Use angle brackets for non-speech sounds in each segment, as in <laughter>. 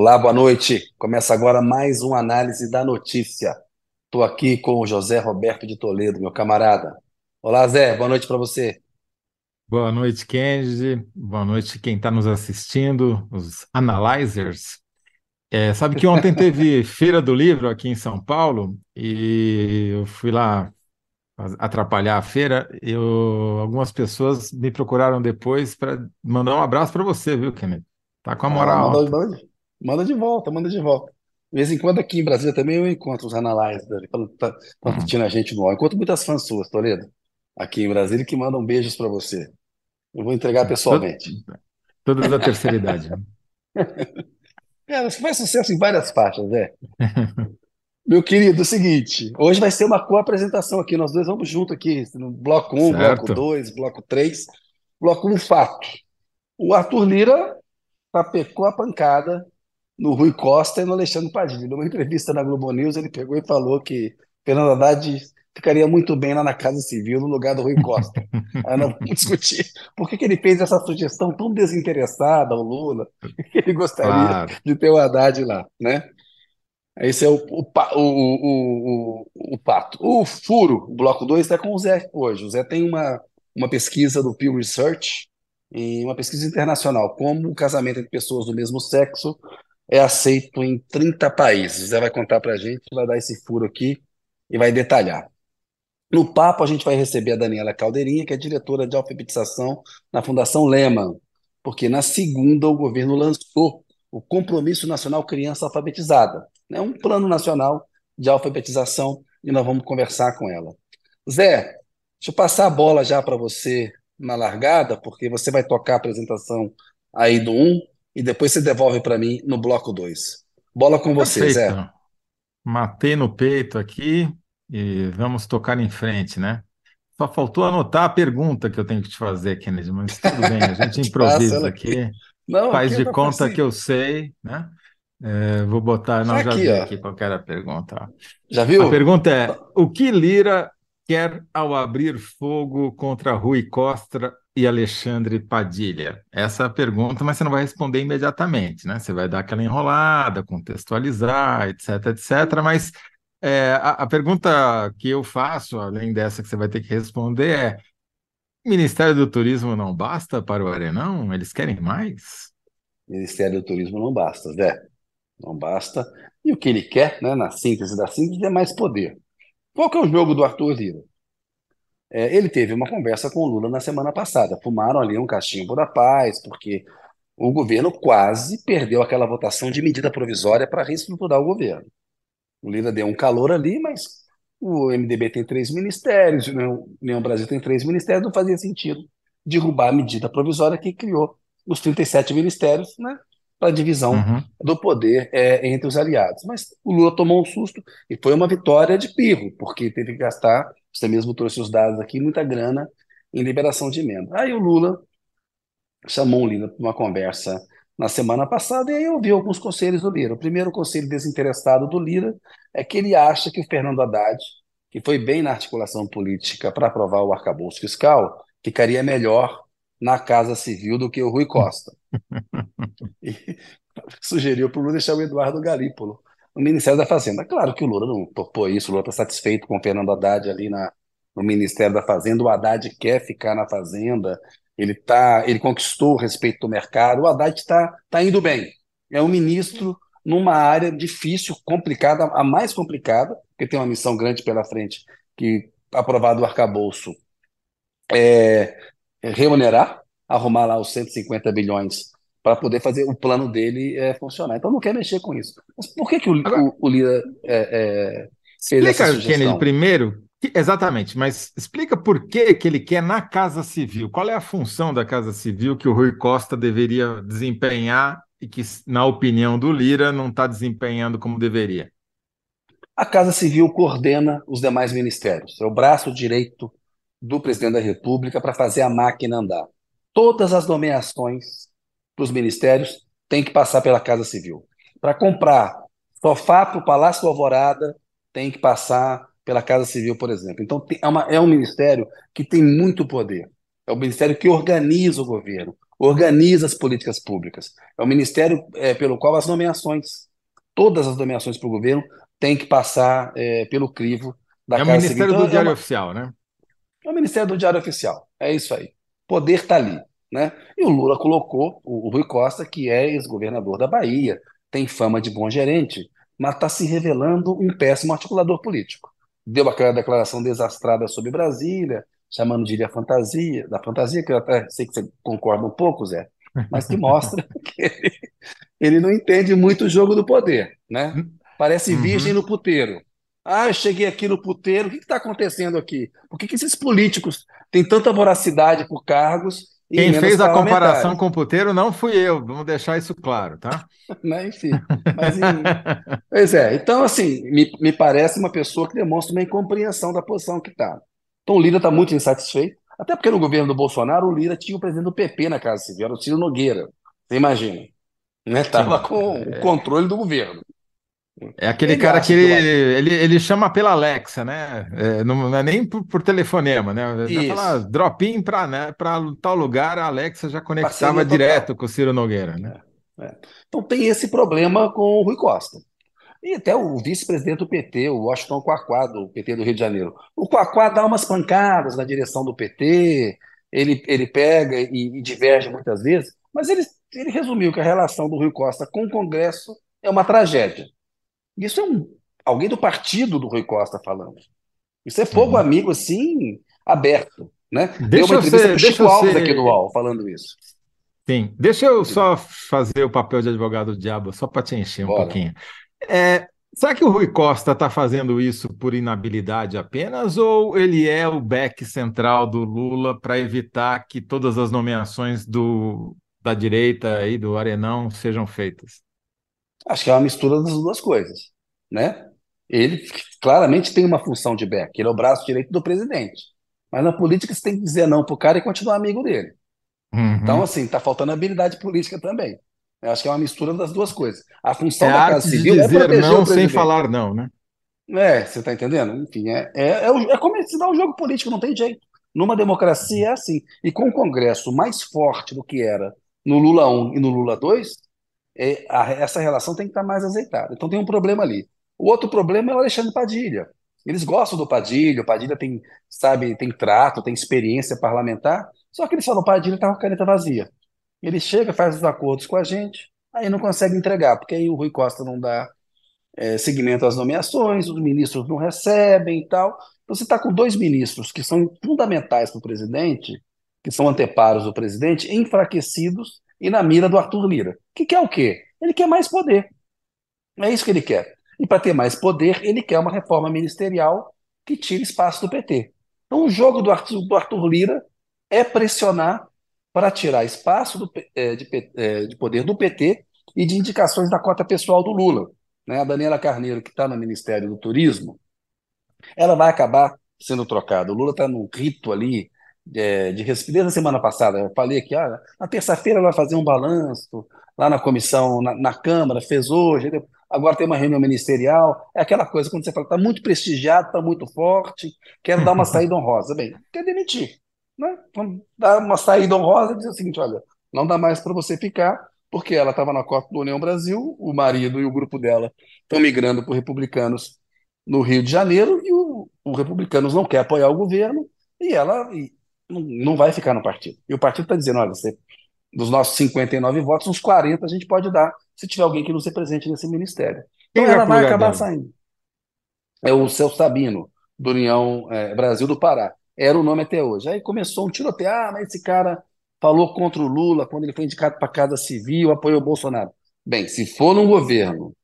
Olá, boa noite. Começa agora mais uma análise da notícia. Estou aqui com o José Roberto de Toledo, meu camarada. Olá, Zé, boa noite para você. Boa noite, Kennedy. Boa noite quem está nos assistindo, os analyzers. É, sabe que ontem teve <laughs> Feira do Livro aqui em São Paulo e eu fui lá atrapalhar a feira. Eu, algumas pessoas me procuraram depois para mandar um abraço para você, viu, Kennedy? Tá com a Ah, moral alta. Manda, de volta, manda de volta. De vez em quando aqui em Brasília também eu encontro os analyzers falando tá- estão Hum, assistindo a gente no ar. Encontro muitas fãs suas, Toledo, aqui em Brasília, que mandam beijos para você. Eu vou entregar to- pessoalmente. todas da terceira idade. né? <laughs> Cara, você faz sucesso em várias faixas, Zé. <laughs> Meu querido, é o seguinte, hoje vai ser uma co-apresentação aqui, nós dois vamos junto aqui, no bloco um, bloco Certo? 2, bloco 3. Bloco um fato. O Arthur Lira tapecou a pancada no Rui Costa e no Alexandre Padilha. Numa entrevista na Globo News, ele pegou e falou que Fernando Haddad ficaria muito bem lá na Casa Civil, no lugar do Rui Costa. <laughs> Aí nós vamos discutir por que que ele fez essa sugestão tão desinteressada ao Lula, que ele gostaria Claro. de ter o Haddad lá, né? Esse é o, o, o, o, o, pato. O furo, o bloco 2, está com o Zé hoje. O Zé tem uma, uma pesquisa do Pew Research, e uma pesquisa internacional, como o casamento entre pessoas do mesmo sexo é aceito em 30 países. Zé vai contar para a gente, vai dar esse furo aqui e vai detalhar. No papo, a gente vai receber a Daniela Caldeirinha, que é diretora de alfabetização na Fundação Lehman, porque na segunda o governo lançou o Compromisso Nacional Criança Alfabetizada, né? Um plano nacional de alfabetização, e nós vamos conversar com ela. Zé, deixa eu passar a bola já para você na largada, porque você vai tocar a apresentação aí do 1 e depois você devolve para mim no bloco 2. Bola com você, Zé. Perfeito. Matei no peito aqui e vamos tocar em frente, né? Só faltou anotar a pergunta que eu tenho que te fazer, Kennedy, mas tudo bem, a gente <laughs> improvisa aqui. Não, faz aqui de tá conta facinho. que eu sei, né? É, vou botar, Tá não, já aqui, vi ó. aqui qual era a pergunta. Já A viu? pergunta é: o que Lira quer ao abrir fogo contra Rui Costa e Alexandre Padilha? Essa é a pergunta, mas você não vai responder imediatamente, né? Você vai dar aquela enrolada, contextualizar, etc, etc. Mas é, a, a pergunta que eu faço, além dessa que você vai ter que responder, é: Ministério do Turismo não basta para o Arenão? Eles querem mais? Ministério do Turismo não basta, Zé. Não basta. E o que ele quer, né, na síntese da síntese, é mais poder. Qual que é o jogo do Arthur Lira? É, ele teve uma conversa com o Lula na semana passada. Fumaram ali um cachimbo da paz, porque o governo quase perdeu aquela votação de medida provisória para reestruturar o governo. O Lira deu um calor ali, mas o MDB tem três ministérios, o União, Brasil tem três ministérios, não fazia sentido derrubar a medida provisória que criou os 37 ministérios, né, para a divisão Uhum. do poder é, entre os aliados. Mas o Lula tomou um susto e foi uma vitória de pirro, porque teve que gastar, você mesmo trouxe os dados aqui, muita grana em liberação de emenda. Aí o Lula chamou o Lira para uma conversa na semana passada e aí eu vi alguns conselhos do Lira. O primeiro conselho desinteressado do Lira é que ele acha que o Fernando Haddad, que foi bem na articulação política para aprovar o arcabouço fiscal, ficaria melhor na Casa Civil do que o Rui Costa. <laughs> E <laughs> sugeriu para o Lula deixar o Eduardo Galípolo no Ministério da Fazenda. Claro que o Lula não topou isso, o Lula está satisfeito com o Fernando Haddad ali na, no Ministério da Fazenda. O Haddad quer ficar na Fazenda, ele, tá, ele conquistou o respeito do mercado. O Haddad está tá indo bem. É um ministro numa área difícil, complicada, a mais complicada, porque tem uma missão grande pela frente, que aprovado o arcabouço é, é remunerar, arrumar lá os 150 bilhões para poder fazer o plano dele é, funcionar. Então não quer mexer com isso. Mas por que, que o, Agora, o, o Lira é, é, fez essa Explica, Kennedy, sugestão? primeiro, que- exatamente, mas explica por que que ele quer na Casa Civil. Qual é a função da Casa Civil que o Rui Costa deveria desempenhar e que, na opinião do Lira, não está desempenhando como deveria? A Casa Civil coordena os demais ministérios. É o braço direito do presidente da República para fazer a máquina andar. Todas as nomeações para os ministérios têm que passar pela Casa Civil. Para comprar sofá para o Palácio Alvorada, tem que passar pela Casa Civil, por exemplo. Então, tem- é, uma- é um ministério que tem muito poder. É o ministério que organiza o governo, organiza as políticas públicas. É o ministério é, pelo qual as nomeações, todas as nomeações para o governo, têm que passar é, pelo crivo da é Casa o Ministério Civil. Então, do Diário é uma... Oficial, né? É o Ministério do Diário Oficial, é isso aí. Poder está ali. Né? E o Lula colocou o, o Rui Costa, que é ex-governador da Bahia, tem fama de bom gerente, mas está se revelando um péssimo articulador político. Deu aquela declaração desastrada sobre Brasília, chamando de ilha fantasia, da fantasia, que eu até sei que você concorda um pouco, Zé, mas que mostra <laughs> que ele, ele não entende muito o jogo do poder, né? Parece Uhum. virgem no puteiro. Ah, eu cheguei aqui no puteiro, o que está acontecendo aqui? Por que, que esses políticos têm tanta voracidade por cargos Quem fez a comparação com o puteiro não fui eu, vamos deixar isso claro, tá? <laughs> né? Enfim, mas em- <laughs> pois é. Então, assim, me, me parece uma pessoa que demonstra uma incompreensão da posição que está. Então, o Lira está muito insatisfeito, até porque no governo do Bolsonaro, o Lira tinha o presidente do PP na Casa Civil, era o Ciro Nogueira. Você imagina? Né? Tava Sim. com o controle do governo. É aquele Ele cara que ele, ele, ele chama pela Alexa, né? É, não, não é nem por, por telefonema, né? Isso. fala drop in para né, pra tal lugar, a Alexa já conectava Parceria total. direto com o Ciro Nogueira, né? Então, tem esse problema com o Rui Costa. E até o vice-presidente do PT, o Washington Quaquá, do PT do Rio de Janeiro. O Quaquá dá umas pancadas na direção do PT, ele, ele pega e, e diverge muitas vezes, mas ele, ele resumiu que a relação do Rui Costa com o Congresso é uma tragédia. Isso é um, alguém do partido do Rui Costa falando. Isso é fogo Uhum. amigo, assim, aberto. Né? Deu Deixa uma eu entrevista ser- Chico Alves ser- aqui do UOL falando isso. Sim. Deixa eu só fazer o papel de advogado do diabo, só para te encher um Bora. pouquinho. É, será que o Rui Costa está fazendo isso por inabilidade apenas, ou ele é o back central do Lula para evitar que todas as nomeações do, da direita e do Arenão sejam feitas? Acho que é uma mistura das duas coisas, né? Ele claramente tem uma função de back, ele é o braço direito do presidente. Mas na política você tem que dizer não pro cara e continuar amigo dele. Uhum. Então, assim, tá faltando habilidade política também. Eu acho que é uma mistura das duas coisas. A é função a da Casa arte de Civil é dizer proteger não sem falar não, né? É, você tá entendendo? Enfim, é, é, é, é como se dá um jogo político, não tem jeito. Numa democracia é assim. E com o Congresso mais forte do que era no Lula 1 e no Lula 2, é, a- essa relação tem que estar mais azeitada. Então tem um problema ali. O outro problema é o Alexandre Padilha. Eles gostam do Padilha, o Padilha tem, sabe, tem trato, tem experiência parlamentar, só que eles falam, o Padilha está com a caneta vazia. Ele chega, faz os acordos com a gente, aí não consegue entregar, porque aí o Rui Costa não dá é, seguimento às nomeações, os ministros não recebem e tal. Então você está com dois ministros que são fundamentais para o presidente, que são anteparos do presidente, enfraquecidos e na mira do Arthur Lira. Que quer o quê? Ele quer mais poder. É isso que ele quer. E para ter mais poder, ele quer uma reforma ministerial que tire espaço do PT. Então o jogo do Arthur, do Arthur Lira é pressionar para tirar espaço do, eh, de, eh, de poder do PT e de indicações da cota pessoal do Lula. Né? A Daniela Carneiro, que está no Ministério do Turismo, ela vai acabar sendo trocada. O Lula está num rito ali é, de res- desde a semana passada. Eu falei que ah, na terça-feira ela vai fazer um balanço lá na comissão, na, na Câmara, fez hoje, agora tem uma reunião ministerial. É aquela coisa quando você fala, está muito prestigiado, está muito forte, quero dar uma <laughs> saída honrosa. Bem, quer demitir. Né? Vamos dar uma saída honrosa e dizer o seguinte: olha, não dá mais para você ficar, porque ela estava na cota do União Brasil, o marido e o grupo dela estão migrando por republicanos no Rio de Janeiro e o, o Republicanos não quer apoiar o governo e ela e não, não vai ficar no partido. E o partido está dizendo: olha, você, dos nossos 59 votos, uns 40 a gente pode dar se tiver alguém que nos represente nesse ministério. Então vai ela vai acabar dela? saindo. É o Celso Sabino, do União eh, Brasil do Pará. Era o nome até hoje. Aí começou um tiroteio. Ah, mas esse cara falou contra o Lula quando ele foi indicado para a Casa Civil, apoiou o Bolsonaro. Bem, se for num governo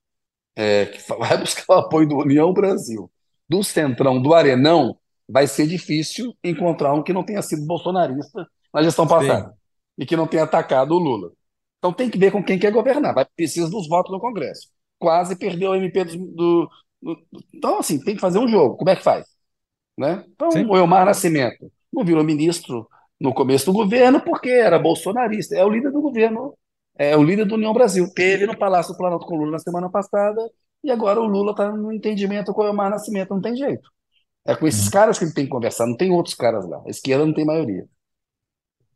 é, que <laughs> vai buscar o apoio do União Brasil, do Centrão, do Arenão, vai ser difícil encontrar um que não tenha sido bolsonarista na gestão passada e que não tenha atacado o Lula. Então tem que ver com quem quer governar. Vai precisa dos votos no Congresso. Quase perdeu o MP do, do- do- Então, assim, tem que fazer um jogo. Como é que faz? Né? Então, Sim. o Elmar Nascimento não virou ministro no começo do governo porque era bolsonarista. É o líder do governo, é o líder do União Brasil. Teve no Palácio do Planalto com o Lula na semana passada e agora o Lula está no entendimento com o Elmar Nascimento. Não tem jeito. É com esses Uhum. caras que ele tem que conversar, não tem outros caras lá. A esquerda não tem maioria.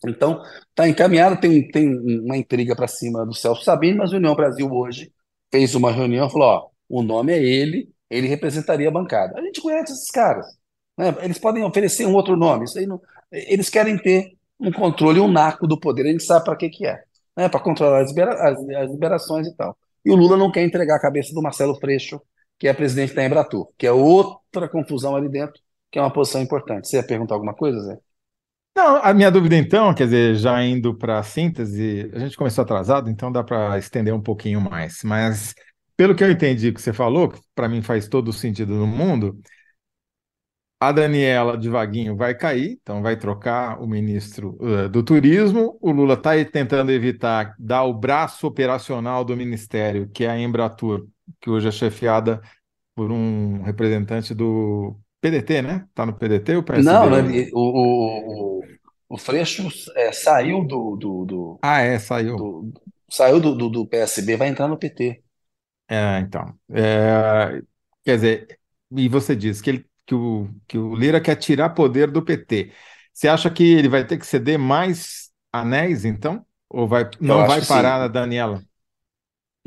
Então, está encaminhado, tem, tem uma intriga para cima do Celso Sabino, mas o União Brasil hoje fez uma reunião e falou: ó, o nome é ele, ele representaria a bancada. A gente conhece esses caras. Né? Eles podem oferecer um outro nome. Isso aí não, eles querem ter um controle, um naco do poder. A gente sabe para que, que é. Né? Para controlar as, libera as, as, liberações e tal. E o Lula não quer entregar a cabeça do Marcelo Freixo, que é presidente da Embratur, que é outra confusão ali dentro, que é uma posição importante. Você ia perguntar alguma coisa, Zé? Não, a minha dúvida então, quer dizer, já indo para a síntese, a gente começou atrasado, então dá para estender um pouquinho mais. Mas, pelo que eu entendi que você falou, que para mim faz todo o sentido no mundo, a Daniela de Vaguinho vai cair, então vai trocar o ministro uh, do Turismo. O Lula está tentando evitar dar o braço operacional do ministério, que é a Embratur, que hoje é chefiada por um representante do PDT, né? Está no PDT ou PSB? Não, o, o, o, o Freixo é, saiu do, do, do, Ah, é, saiu. do- saiu do, do, do PSB, vai entrar no PT. É, então. É, quer dizer, e você disse que, ele, que, o, que o Lira quer tirar poder do PT. Você acha que ele vai ter que ceder mais anéis, então? Ou vai, não vai parar sim. na Daniela?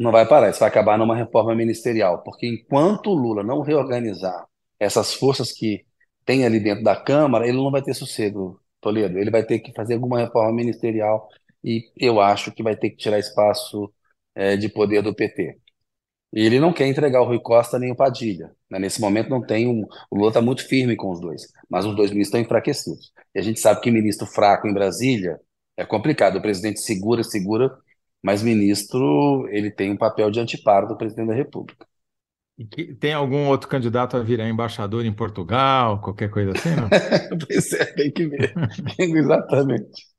Não vai parar, isso vai acabar numa reforma ministerial, porque enquanto o Lula não reorganizar essas forças que tem ali dentro da Câmara, ele não vai ter sossego, Toledo. Ele vai ter que fazer alguma reforma ministerial e eu acho que vai ter que tirar espaço eh, de poder do PT. E ele não quer entregar o Rui Costa nem o Padilha. né? Nesse momento não tem um. O Lula está muito firme com os dois, mas os dois ministros estão enfraquecidos. E a gente sabe que ministro fraco em Brasília é complicado. O presidente segura, segura, mas ministro ele tem um papel de anteparo do presidente da República. E tem algum outro candidato a virar embaixador em Portugal, qualquer coisa assim, não? <laughs> Pois é, tem que ver. <laughs> Exatamente.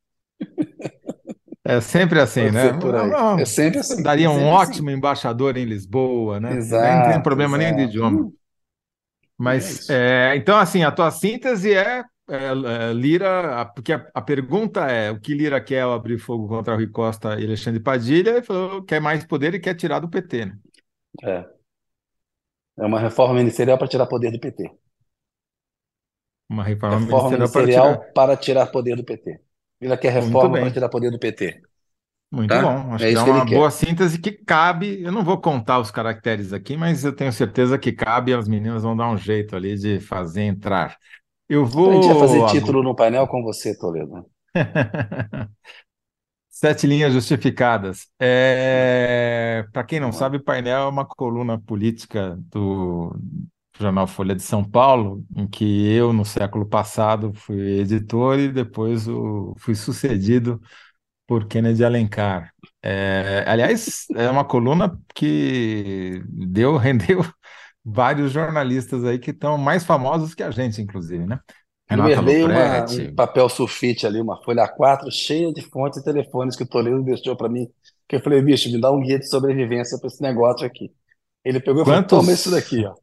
É sempre assim, Pode né? aí. Não, É sempre assim. daria é um sempre ótimo embaixador em Lisboa, né? Nem tem Exato, problema nem de exato. idioma. É Mas, isso. é, então, assim, a tua síntese é, é, é, Lira, a- porque a, a pergunta é o que Lira quer ao abrir fogo contra Rui Costa e Alexandre Padilha, ele falou quer mais poder e quer tirar do PT, né? É. É uma reforma ministerial para tirar poder do PT. Uma reforma Reforma ministerial para ministerial tirar. para tirar poder do PT. Ele quer reforma para tirar poder do PT, muito tá? bom. Acho É que é uma boa quer. síntese que cabe. Eu não vou contar os caracteres aqui, mas eu tenho certeza que cabe as meninas vão dar um jeito ali de fazer entrar. Eu Aprendi a fazer vou. título no painel com você, Toledo. <laughs> Sete linhas justificadas. É... Para quem não sabe, Painel é uma coluna política do jornal Folha de São Paulo, em que eu, no século passado, fui editor e depois o... fui sucedido por Kennedy Alencar. É... Aliás, é uma coluna que deu, <laughs> rendeu vários jornalistas aí que estão mais famosos que a gente, inclusive, né? Eu Renata herdei uma, um papel sulfite ali, uma folha A4 cheia de fontes e telefones que o Toledo deixou para mim. Que eu falei, bicho, me dá um guia de sobrevivência para esse negócio aqui. Ele pegou e falou: toma isso quantos. daqui, ó.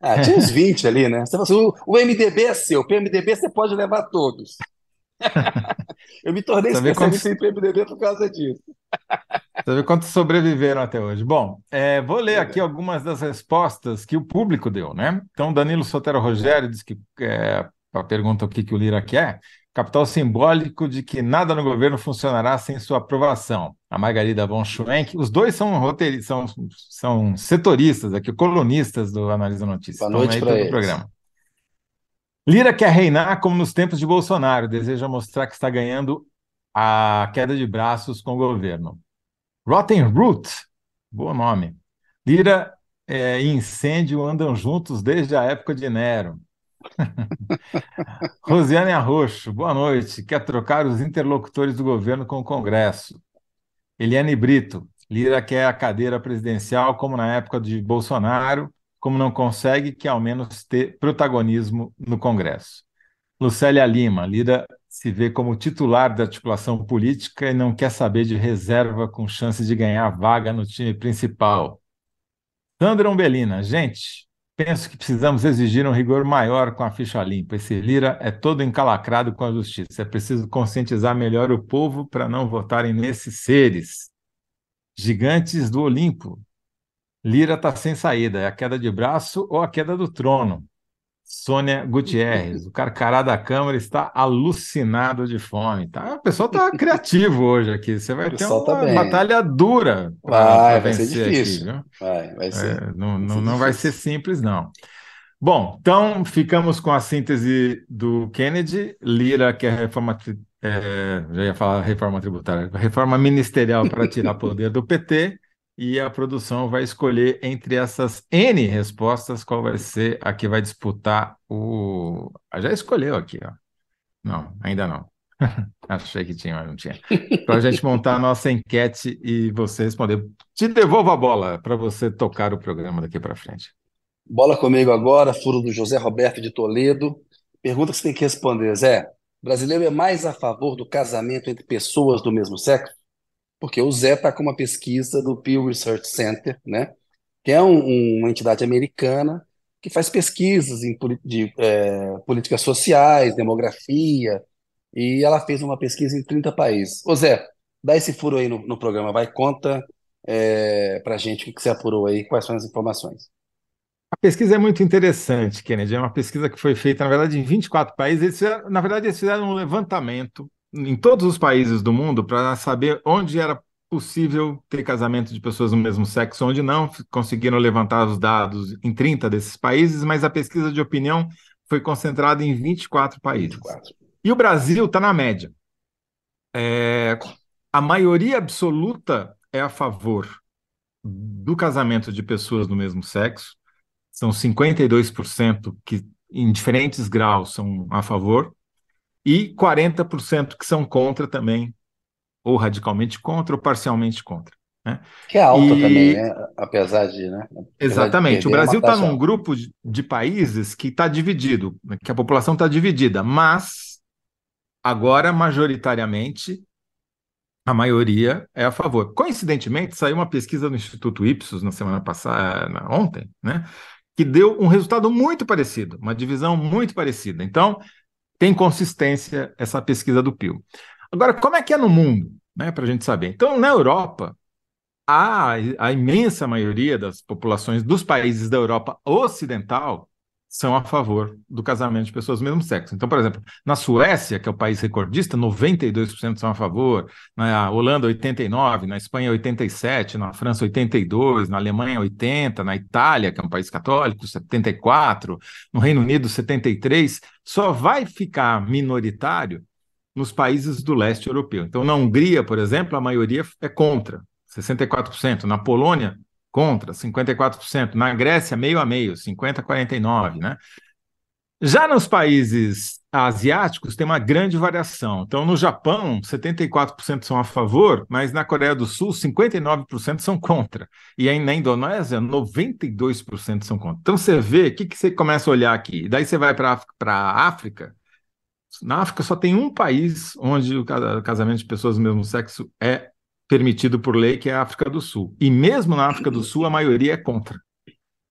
Ah, <laughs> tinha uns 20 ali, né? Você falou assim, o, o MDB é seu, o PMDB você pode levar todos. <laughs> Eu me tornei vê quantos, especialista em PMDB por causa disso. Você vê quantos sobreviveram até hoje. Bom, é, vou ler aqui algumas das respostas que o público deu, né? Então, Danilo Sotero Rogério diz que, é, a pergunta o que, que o Lira quer, capital simbólico de que nada no governo funcionará sem sua aprovação. A Margarida von Schwenk, os dois são roteiristas, são, são setoristas aqui, colunistas do Analisa Notícias, Boa noite para eles. programa. Lira quer reinar como nos tempos de Bolsonaro, deseja mostrar que está ganhando a queda de braços com o governo. Rotten Root, bom nome. Lira é, e incêndio andam juntos desde a época de Nero. <laughs> Rosiane Arroxo, boa noite. Quer trocar os interlocutores do governo com o Congresso. Eliane Brito, Lira quer a cadeira presidencial como na época de Bolsonaro, como não consegue, que ao menos ter protagonismo no Congresso. Lucélia Lima, Lira se vê como titular da articulação política e não quer saber de reserva com chance de ganhar vaga no time principal. Sandra Umbelina, gente, penso que precisamos exigir um rigor maior com a ficha limpa. Esse Lira é todo encalacrado com a justiça. É preciso conscientizar melhor o povo para não votarem nesses seres. Gigantes do Olimpo. Lira está sem saída. É a queda de braço ou a queda do trono. Sônia Gutierrez, o carcará da Câmara está alucinado de fome. Tá? O pessoal está <laughs> criativo hoje aqui. Você vai ter uma tá batalha dura para vencer aqui, viu? Vai, vai ser. É, não, vai ser não vai ser simples, não. Bom, então ficamos com a síntese do Kennedy. Lira quer reforma, é, já ia falar reforma tributária, reforma ministerial para tirar poder do PT e a produção vai escolher entre essas N respostas qual vai ser a que vai disputar o. Ah, já escolheu aqui, ó. Não, ainda não. <laughs> Achei que tinha, mas não tinha. Para a gente montar a nossa enquete e você responder. Te devolvo a bola para você tocar o programa daqui para frente. Bola comigo agora, furo do José Roberto de Toledo. Pergunta que você tem que responder, Zé. Brasileiro é mais a favor do casamento entre pessoas do mesmo sexo? Porque o Zé está com uma pesquisa do Pew Research Center, né, que é um, uma entidade americana que faz pesquisas em de, é, políticas sociais, demografia, e ela fez uma pesquisa em 30 países. Ô Zé, dá esse furo aí no, no programa, vai, conta é, para a gente o que você apurou aí, quais são as informações. A pesquisa é muito interessante, Kennedy. É uma pesquisa que foi feita, na verdade, em 24 países. Eles na verdade, eles fizeram um levantamento em todos os países do mundo para saber onde era possível ter casamento de pessoas do mesmo sexo, onde não conseguiram levantar os dados em 30 desses países, mas a pesquisa de opinião foi concentrada em 24 países. 24. E o Brasil está na média. É, a maioria absoluta é a favor do casamento de pessoas do mesmo sexo. São 52% que, em diferentes graus, são a favor e 40% que são contra também, ou radicalmente contra, ou parcialmente contra. Né? Que é alta e... também, né? apesar de. Né? Apesar Exatamente. De o Brasil está num grupo de, países que está dividido, que a população está dividida, mas agora, majoritariamente, a maioria é a favor. Coincidentemente, saiu uma pesquisa do Instituto Ipsos na semana passada, ontem, né? Que deu um resultado muito parecido, uma divisão muito parecida. Então, tem consistência essa pesquisa do Pio. Agora, como é que é no mundo, né, para a gente saber? Então, na Europa, a, a imensa maioria das populações dos países da Europa Ocidental são a favor do casamento de pessoas do mesmo sexo. Então, por exemplo, na Suécia, que é o país recordista, 92% são a favor, na Holanda 89, na Espanha 87, na França 82, na Alemanha 80, na Itália, que é um país católico, 74, no Reino Unido 73, só vai ficar minoritário nos países do leste europeu. Então, na Hungria, por exemplo, a maioria é contra, 64%. Na Polônia, contra, 54%. Na Grécia, meio a meio, 50 a 49, né? Já nos países asiáticos tem uma grande variação. Então, no Japão, 74% são a favor, mas na Coreia do Sul, 59% são contra. E aí na Indonésia, 92% são contra. Então, você vê, o que, que você começa a olhar aqui? Daí você vai para a África. Na África só tem um país onde o casamento de pessoas do mesmo sexo é permitido por lei, que é a África do Sul. E mesmo na África do Sul, a maioria é contra.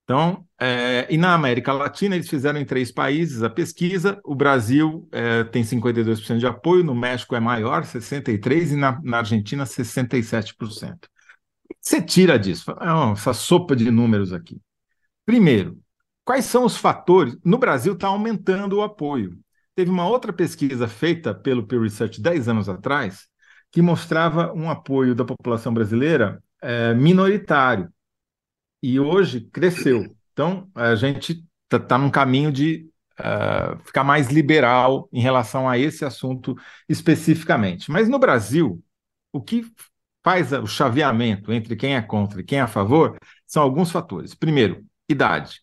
Então, é, e na América Latina, eles fizeram em três países a pesquisa. O Brasil é, tem 52% de apoio, no México é maior, 63%, e na, na Argentina, 67%. Você tira disso, é essa sopa de números aqui. Primeiro, quais são os fatores? No Brasil está aumentando o apoio. Teve uma outra pesquisa feita pelo Pew Research 10 anos atrás, que mostrava um apoio da população brasileira é, minoritário. E hoje cresceu. Então, a gente está tá num caminho de uh, ficar mais liberal em relação a esse assunto especificamente. Mas no Brasil, o que faz o chaveamento entre quem é contra e quem é a favor são alguns fatores. Primeiro, idade.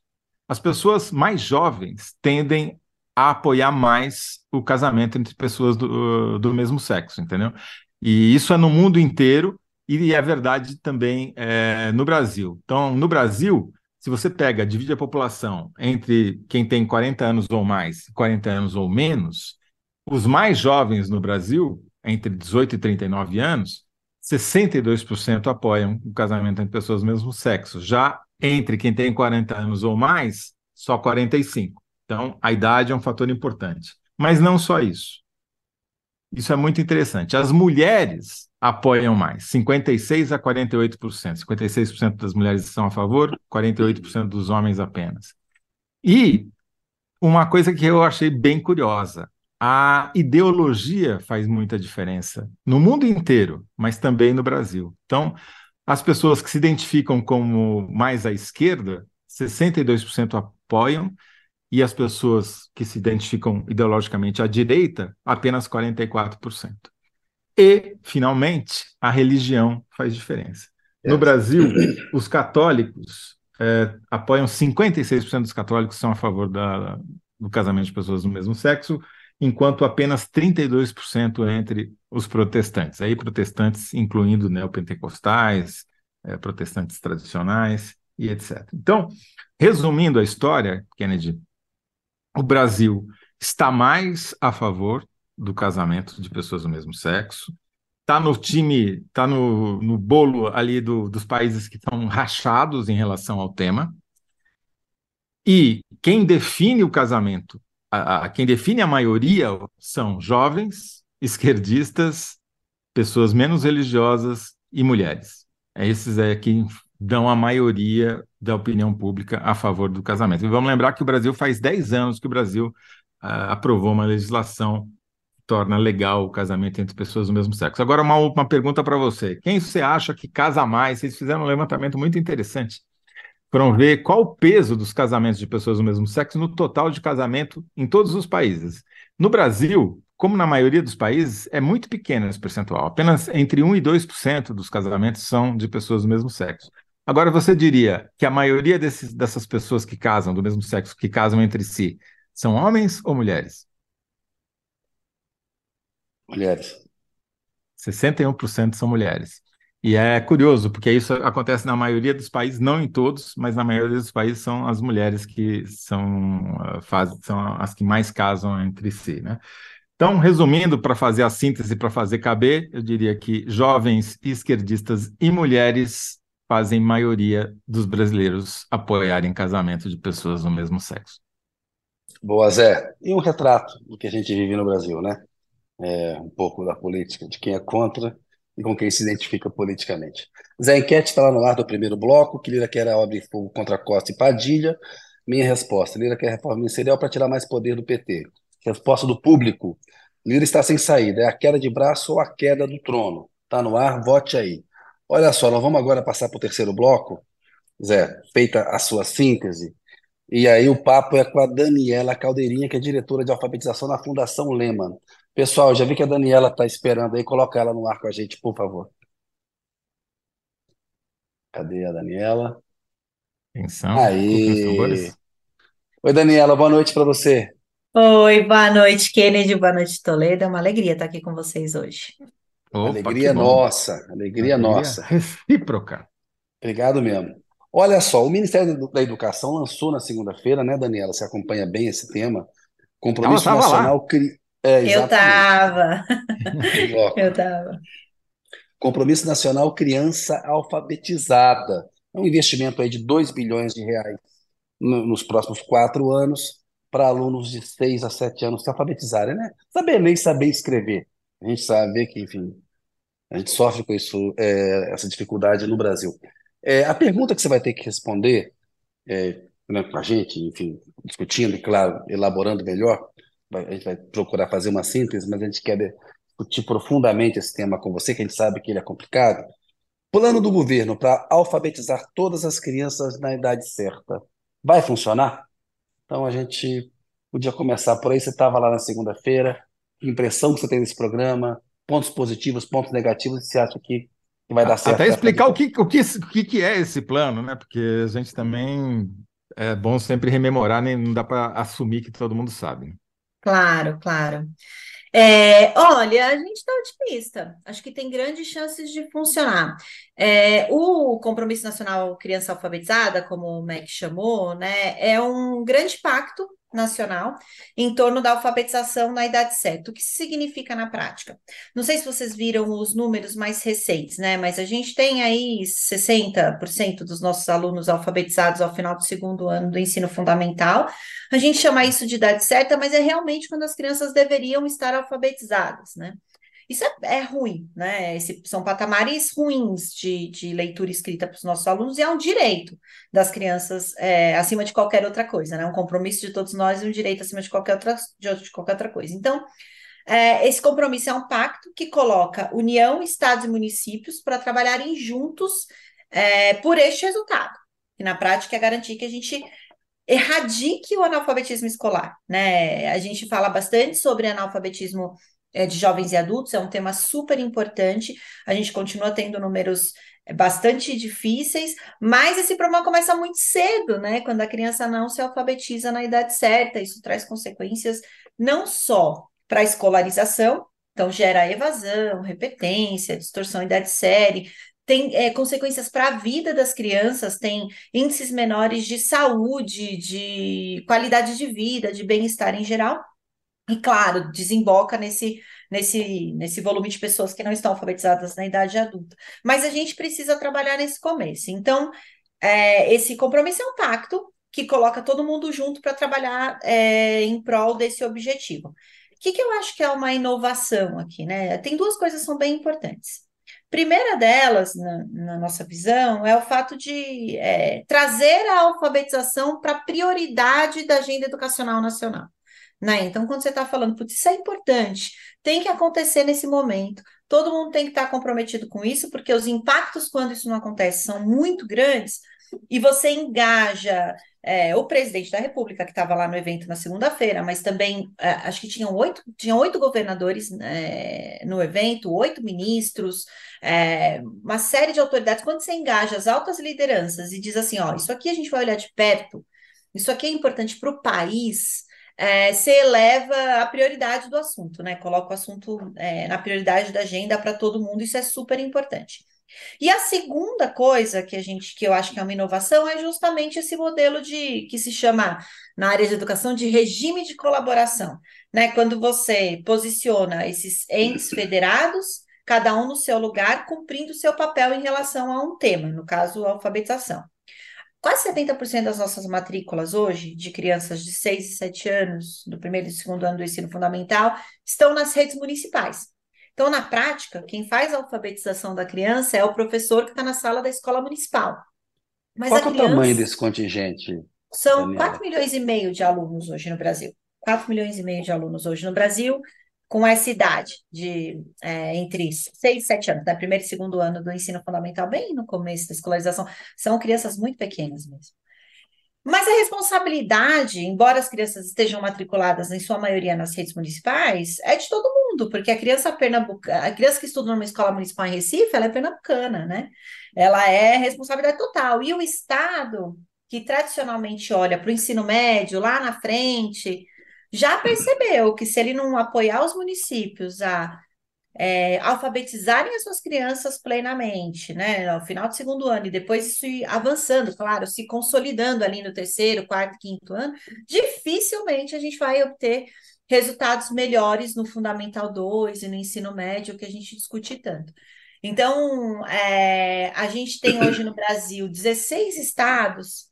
As pessoas mais jovens tendem a apoiar mais o casamento entre pessoas do, do mesmo sexo, entendeu? E isso é no mundo inteiro e é verdade também é, no Brasil. Então, no Brasil, se você pega, divide a população entre quem tem 40 anos ou mais e 40 anos ou menos, os mais jovens no Brasil, entre 18 e 39 anos, 62% apoiam o casamento entre pessoas do mesmo sexo. Já entre quem tem 40 anos ou mais, só 45%. Então, a idade é um fator importante. Mas não só isso. Isso é muito interessante. As mulheres apoiam mais, 56 a 48%. 56% das mulheres são a favor, 48% dos homens apenas. E uma coisa que eu achei bem curiosa. A ideologia faz muita diferença no mundo inteiro, mas também no Brasil. Então, as pessoas que se identificam como mais à esquerda, 62% apoiam, e as pessoas que se identificam ideologicamente à direita, apenas 44%. E, finalmente, a religião faz diferença. No Brasil, os católicos é, apoiam 56% dos católicos são a favor da, do casamento de pessoas do mesmo sexo, enquanto apenas 32% entre os protestantes. Aí protestantes incluindo neopentecostais, é, protestantes tradicionais e etc. Então, resumindo a história, Kennedy, o Brasil está mais a favor do casamento de pessoas do mesmo sexo, está no time, está no, no bolo ali do, dos países que estão rachados em relação ao tema. E quem define o casamento a, a, quem define a maioria são jovens, esquerdistas, pessoas menos religiosas e mulheres. É esses é que dão a maioria da opinião pública a favor do casamento. E vamos lembrar que o Brasil faz 10 anos que o Brasil uh, aprovou uma legislação que torna legal o casamento entre pessoas do mesmo sexo. Agora, uma última pergunta para você. Quem você acha que casa mais? Vocês fizeram um levantamento muito interessante foram ver qual o peso dos casamentos de pessoas do mesmo sexo no total de casamento em todos os países. No Brasil, como na maioria dos países, é muito pequeno esse percentual. Apenas entre 1 e 2% dos casamentos são de pessoas do mesmo sexo. Agora, você diria que a maioria desses, dessas pessoas que casam do mesmo sexo, que casam entre si, são homens ou mulheres? Mulheres. 61% são mulheres. E é curioso, porque isso acontece na maioria dos países, não em todos, mas na maioria dos países são as mulheres que são, ah, faz, são as que mais casam entre si, né? Então, resumindo, para fazer a síntese, para fazer caber, eu diria que jovens esquerdistas e mulheres fazem maioria dos brasileiros apoiarem casamento de pessoas do mesmo sexo. Boa, Zé. E um retrato do que a gente vive no Brasil, né? É, um pouco da política, de quem é contra e com quem se identifica politicamente. Zé Enquete está lá no ar do primeiro bloco, que Lira quer a obra de fogo contra Costa e Padilha. Minha resposta, Lira quer reforma ministerial para tirar mais poder do PT. Resposta do público, Lira está sem saída, é a queda de braço ou a queda do trono. Está no ar, vote aí. Olha só, nós vamos agora passar para o terceiro bloco. Zé, feita a sua síntese, e aí o papo é com a Daniela Caldeirinha, que é diretora de alfabetização na Fundação Lehman. Pessoal, já vi que a Daniela está esperando aí, coloca ela no ar com a gente, por favor. Cadê a Daniela? Atenção, Aí. Oi, Daniela, boa noite para você. Oi, boa noite, Kennedy, boa noite, Toledo. É uma alegria estar aqui com vocês hoje. Opa, alegria nossa, alegria, alegria nossa. Recíproca. Obrigado mesmo. Olha só, o Ministério da Educação lançou na segunda-feira, né, Daniela? Você acompanha bem esse tema. Compromisso Nacional. Cri... É, eu estava. <laughs> eu estava. Compromisso Nacional Criança Alfabetizada. É um investimento aí de 2 bilhões de reais nos próximos quatro anos para alunos de 6 a 7 anos se alfabetizarem, né? Saber ler e saber escrever. A gente sabe que, enfim, a gente sofre com isso, é, essa dificuldade no Brasil. É, a pergunta que você vai ter que responder é, né, com a gente, enfim, discutindo e, claro, elaborando melhor, a gente vai procurar fazer uma síntese, mas a gente quer discutir profundamente esse tema com você, que a gente sabe que ele é complicado. Plano do governo para alfabetizar todas as crianças na idade certa. Vai funcionar? Então a gente podia começar por aí. Você estava lá na segunda-feira. Impressão que você tem desse programa? Pontos positivos, pontos negativos. Você acha que vai dar certo? Até explicar o que, o, que, o que é esse plano, né? Porque a gente também é bom sempre rememorar, nem não dá para assumir que todo mundo sabe. Claro, claro. É, olha, a gente está otimista. Acho que tem grandes chances de funcionar. É, o Compromisso Nacional Criança Alfabetizada, como o MEC chamou, né, é um grande pacto nacional em torno da alfabetização na idade certa. O que significa na prática? Não sei se vocês viram os números mais recentes, né? Mas a gente tem aí 60% dos nossos alunos alfabetizados ao final do segundo ano do ensino fundamental. A gente chama isso de idade certa, mas é realmente quando as crianças deveriam estar alfabetizadas, né? Isso é, é ruim, né? Esse, são patamares ruins de, de leitura escrita para os nossos alunos e é um direito das crianças é, acima de qualquer outra coisa, né? Um compromisso de todos nós e um direito acima de qualquer outra, de, qualquer outra coisa. Então, é, esse compromisso é um pacto que coloca União, Estados e municípios para trabalharem juntos é, por este resultado, que na prática é garantir que a gente erradique o analfabetismo escolar, né? A gente fala bastante sobre analfabetismo de jovens e adultos, é um tema super importante. A gente continua tendo números é, bastante difíceis, mas esse problema começa muito cedo, né? Quando a criança não se alfabetiza na idade certa, isso traz consequências não só para a escolarização, então gera evasão, repetência, distorção idade série, tem é, consequências para a vida das crianças, tem índices menores de saúde, de qualidade de vida, de bem-estar em geral. E claro, desemboca nesse, nesse, nesse volume de pessoas que não estão alfabetizadas na idade adulta. Mas a gente precisa trabalhar nesse começo. Então, é, esse compromisso é um pacto que coloca todo mundo junto para trabalhar é, em prol desse objetivo. O que, que eu acho que é uma inovação aqui, né? Tem duas coisas que são bem importantes. Primeira delas, na, na nossa visão, é o fato de é, trazer a alfabetização para prioridade da agenda educacional nacional. Né? Então, quando você está falando, putz, isso é importante, tem que acontecer nesse momento, todo mundo tem que estar tá comprometido com isso, porque os impactos, quando isso não acontece, são muito grandes, e você engaja é, o presidente da República, que estava lá no evento na segunda-feira, mas também é, acho que tinham oito, tinham oito governadores é, no evento, oito ministros, é, uma série de autoridades. Quando você engaja as altas lideranças e diz assim: ó, isso aqui a gente vai olhar de perto, isso aqui é importante para o país. É, você eleva a prioridade do assunto, né? Coloca o assunto é, na prioridade da agenda para todo mundo, isso é super importante. E a segunda coisa que a gente que eu acho que é uma inovação é justamente esse modelo de que se chama na área de educação de regime de colaboração, né? Quando você posiciona esses entes federados, cada um no seu lugar, cumprindo o seu papel em relação a um tema, no caso, a alfabetização. Quase 70% das nossas matrículas hoje, de crianças de 6 e 7 anos, do primeiro e segundo ano do ensino fundamental, estão nas redes municipais. Então, na prática, quem faz a alfabetização da criança é o professor que está na sala da escola municipal. Mas Qual é o tamanho desse contingente? São Daniela? 4 milhões e meio de alunos hoje no Brasil. 4 milhões e meio de alunos hoje no Brasil, com essa idade de é, entre 6 e 7 anos, né? primeiro e segundo ano do ensino fundamental, bem no começo da escolarização. São crianças muito pequenas mesmo. Mas a responsabilidade, embora as crianças estejam matriculadas em sua maioria nas redes municipais, é de todo mundo, porque a criança pernambucana, a criança que estuda numa escola municipal em Recife, ela é pernambucana, né? Ela é responsabilidade total. E o Estado, que tradicionalmente olha para o ensino médio lá na frente, já percebeu que se ele não apoiar os municípios a é, alfabetizarem as suas crianças plenamente, né, ao final do segundo ano, e depois isso ir avançando, claro, se consolidando ali no terceiro, quarto, quinto ano, dificilmente a gente vai obter resultados melhores no Fundamental 2 e no ensino médio, que a gente discute tanto. Então, é, a gente tem hoje no Brasil 16 estados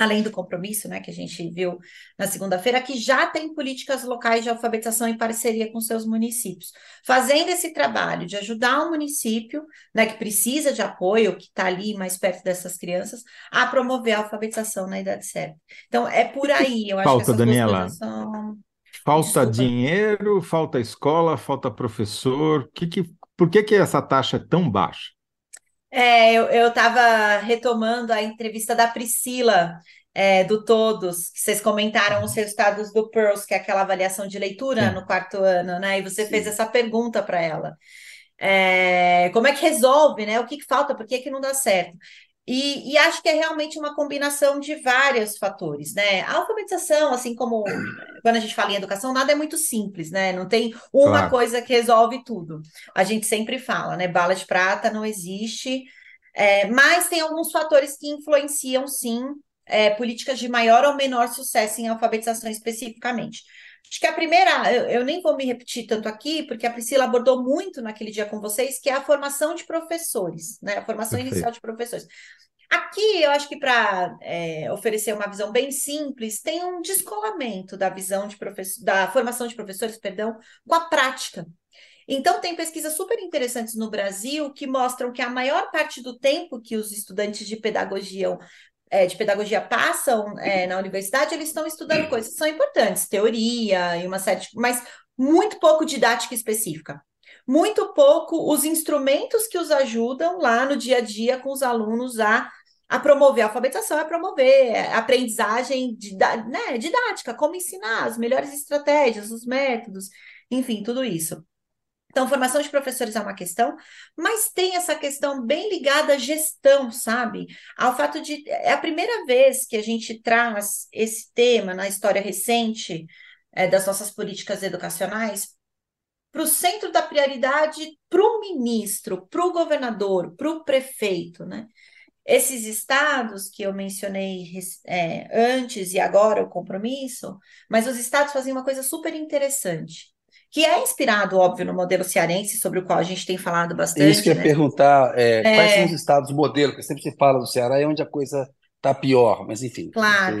além do compromisso, né, que a gente viu na segunda-feira, que já tem políticas locais de alfabetização em parceria com seus municípios, fazendo esse trabalho de ajudar o município, né, que precisa de apoio, que está ali mais perto dessas crianças, a promover a alfabetização na idade certa. Então, é por aí, eu acho falta, que Daniela. são... Falta Desculpa. dinheiro, falta escola, falta professor. Que que, por que, que essa taxa é tão baixa? É, eu estava retomando a entrevista da Priscila, é, do Todos, que vocês comentaram os resultados do Pearls, que é aquela avaliação de leitura Sim. no quarto ano, né? E você fez Sim. essa pergunta para ela. É, como é que resolve, né? O que, que falta? Por que, que não dá certo? E, e acho que é realmente uma combinação de vários fatores, né? A alfabetização, assim como quando a gente fala em educação, nada é muito simples, né? Não tem uma Claro. coisa que resolve tudo. A gente sempre fala, né? Bala de prata não existe, é, mas tem alguns fatores que influenciam, sim, é, políticas de maior ou menor sucesso em alfabetização especificamente. Acho que a primeira, eu, eu nem vou me repetir tanto aqui, porque a Priscila abordou muito naquele dia com vocês, que é a formação de professores, né? A formação Perfeito. inicial de professores. Aqui, eu acho que para oferecer uma visão bem simples, tem um descolamento da visão de professor, da formação de professores, perdão, com a prática. Então, tem pesquisas super interessantes no Brasil que mostram que a maior parte do tempo que os estudantes de pedagogia é, de pedagogia passam é, na universidade, eles estão estudando coisas que são importantes, teoria e uma série de, mas muito pouco didática específica. Muito pouco os instrumentos que os ajudam lá no dia a dia com os alunos a, a promover a alfabetização, a promover a aprendizagem né, didática, como ensinar as melhores estratégias, os métodos, enfim, tudo isso. Então, formação de professores é uma questão, mas tem essa questão bem ligada à gestão, sabe? Ao fato de. É a primeira vez que a gente traz esse tema na história recente é, das nossas políticas educacionais para o centro da prioridade para o ministro, para o governador, para o prefeito, né? Esses estados que eu mencionei é, antes e agora o compromisso, mas os estados fazem uma coisa super interessante que é inspirado, óbvio, no modelo cearense, sobre o qual a gente tem falado bastante. Isso que eu ia né? perguntar, é, é... quais são os estados modelo, porque sempre se fala do Ceará é onde a coisa está pior, mas enfim. Claro.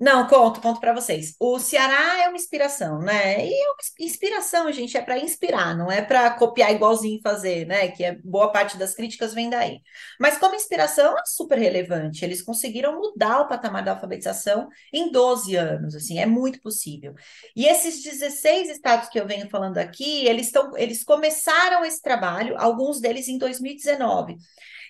Não, conto, conto para vocês. O Ceará é uma inspiração, né? E é inspiração, gente, é para inspirar, não é para copiar igualzinho e fazer, né? Que é boa parte das críticas vem daí. Mas como inspiração é super relevante. Eles conseguiram mudar o patamar da alfabetização em 12 anos, assim, é muito possível. E esses 16 estados que eu venho falando aqui, eles estão, eles começaram esse trabalho, alguns deles em 2019.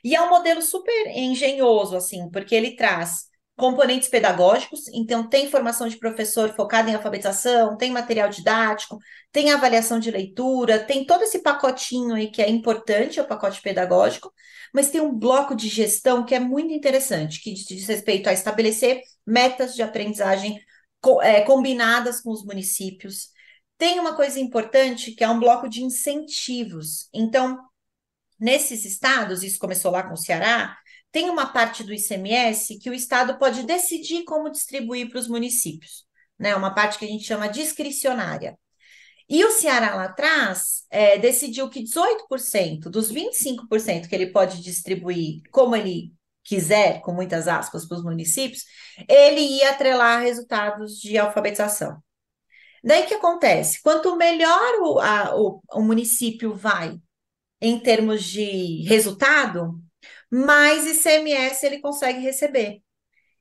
E é um modelo super engenhoso, assim, porque ele traz componentes pedagógicos, então tem formação de professor focada em alfabetização, tem material didático, tem avaliação de leitura, tem todo esse pacotinho aí que é importante, é o pacote pedagógico, mas tem um bloco de gestão que é muito interessante, que diz respeito a estabelecer metas de aprendizagem é, combinadas com os municípios. Tem uma coisa importante que é um bloco de incentivos. Então, nesses estados, isso começou lá com o Ceará, tem uma parte do ICMS que o Estado pode decidir como distribuir para os municípios, né? Uma parte que a gente chama discricionária. E o Ceará lá atrás é, decidiu que 18% dos 25% que ele pode distribuir como ele quiser, com muitas aspas, para os municípios, ele ia atrelar resultados de alfabetização. Daí que acontece? Quanto melhor o, a, o, o município vai em termos de resultado, mais ICMS ele consegue receber.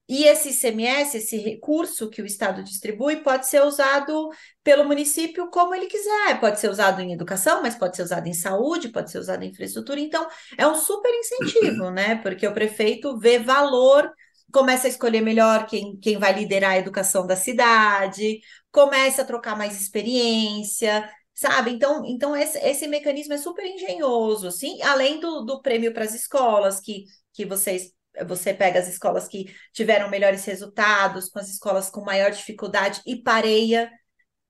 E esse ICMS, esse recurso que o Estado distribui, pode ser usado pelo município como ele quiser. Pode ser usado em educação, mas pode ser usado em saúde, pode ser usado em infraestrutura. Então, é um super incentivo, né? Porque o prefeito vê valor, começa a escolher melhor quem, quem vai liderar a educação da cidade, começa a trocar mais experiência, sabe? Então, então esse, esse mecanismo é super engenhoso, assim, além do, do prêmio para as escolas, que, que vocês você pega as escolas que tiveram melhores resultados, com as escolas com maior dificuldade e pareia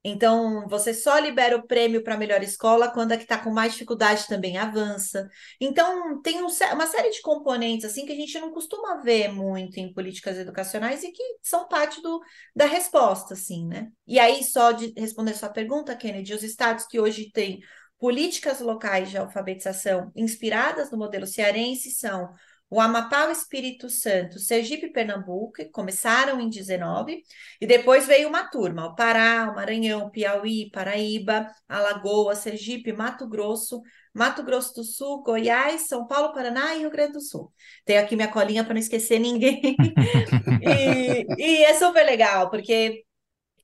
então, você só libera o prêmio para a melhor escola quando a que está com mais dificuldade também avança. Então, tem um, uma série de componentes assim que a gente não costuma ver muito em políticas educacionais e que são parte do, da resposta, assim, né? E aí, só de responder sua pergunta, Kennedy, os estados que hoje têm políticas locais de alfabetização inspiradas no modelo cearense são o Amapá, o Espírito Santo, Sergipe e Pernambuco, começaram em 19, e depois veio uma turma, o Pará, o Maranhão, Piauí, Paraíba, Alagoas, Sergipe, Mato Grosso, Mato Grosso do Sul, Goiás, São Paulo, Paraná e Rio Grande do Sul. Tenho aqui minha colinha para não esquecer ninguém. <laughs> e, e é super legal, porque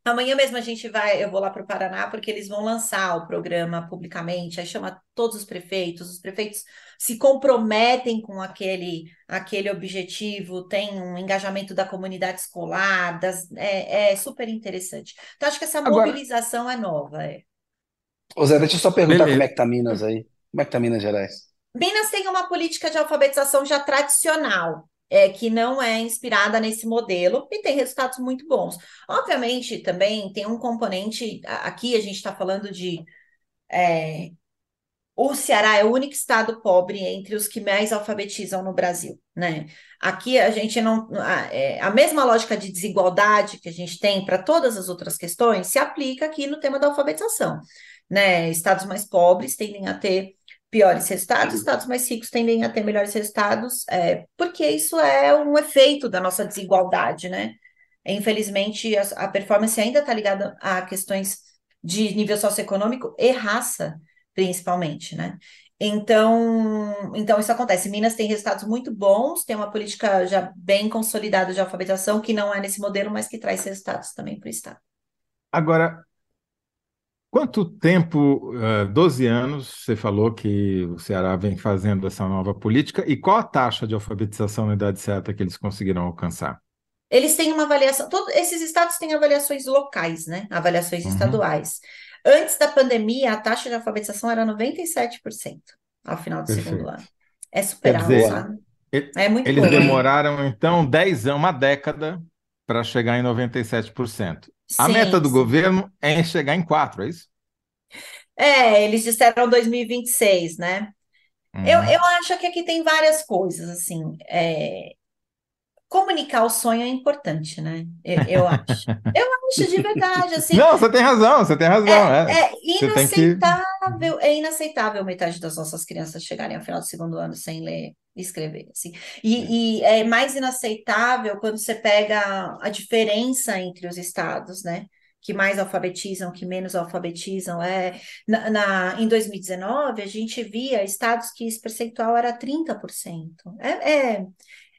Amanhã mesmo a gente vai, eu vou lá para o Paraná, porque eles vão lançar o programa publicamente, aí chama todos os prefeitos, os prefeitos se comprometem com aquele, aquele objetivo, tem um engajamento da comunidade escolar, das, é, é super interessante. Então, acho que essa Agora, mobilização é nova. É. Ô Zé, deixa eu só perguntar beleza. como é que está Minas aí. Como é que está Minas Gerais? Minas tem uma política de alfabetização já tradicional é, que não é inspirada nesse modelo e tem resultados muito bons. Obviamente, também tem um componente, aqui a gente está falando de. É, o Ceará é o único estado pobre entre os que mais alfabetizam no Brasil, né? Aqui a gente não. A, é, a mesma lógica de desigualdade que a gente tem para todas as outras questões se aplica aqui no tema da alfabetização, né? Estados mais pobres tendem a ter piores resultados, estados mais ricos tendem a ter melhores resultados, é, porque isso é um efeito da nossa desigualdade, né? Infelizmente, a, a performance ainda está ligada a questões de nível socioeconômico e raça. principalmente, né? Então, então isso acontece. Minas tem resultados muito bons, tem uma política já bem consolidada de alfabetização, que não é nesse modelo, mas que traz resultados também para o Estado. Agora, quanto tempo, uh, 12 anos, você falou que o Ceará vem fazendo essa nova política, e qual a taxa de alfabetização na idade certa que eles conseguiram alcançar? Eles têm uma avaliação, todos esses estados têm avaliações locais, né? Avaliações uhum. estaduais. Antes da pandemia, a taxa de alfabetização era 97% ao final do Perfeito. segundo ano. É super alto, sabe? é muito Eles demoraram, então, 10 anos, uma década, para chegar em 97%. Sim, a meta do sim. governo é chegar em 4, é isso? É, eles disseram 2026, né? Uhum. Eu, eu acho que aqui tem várias coisas, assim. É, comunicar o sonho é importante, né? Eu, eu acho. <laughs> Eu acho de verdade, assim. Não, você tem razão, você tem razão. É, é. é inaceitável, que... é inaceitável metade das nossas crianças chegarem ao final do segundo ano sem ler escrever, assim. E, e é mais inaceitável quando você pega a diferença entre os estados, né? que mais alfabetizam, que menos alfabetizam. É, na, na, em 2019, a gente via estados que esse percentual era 30%. É, é,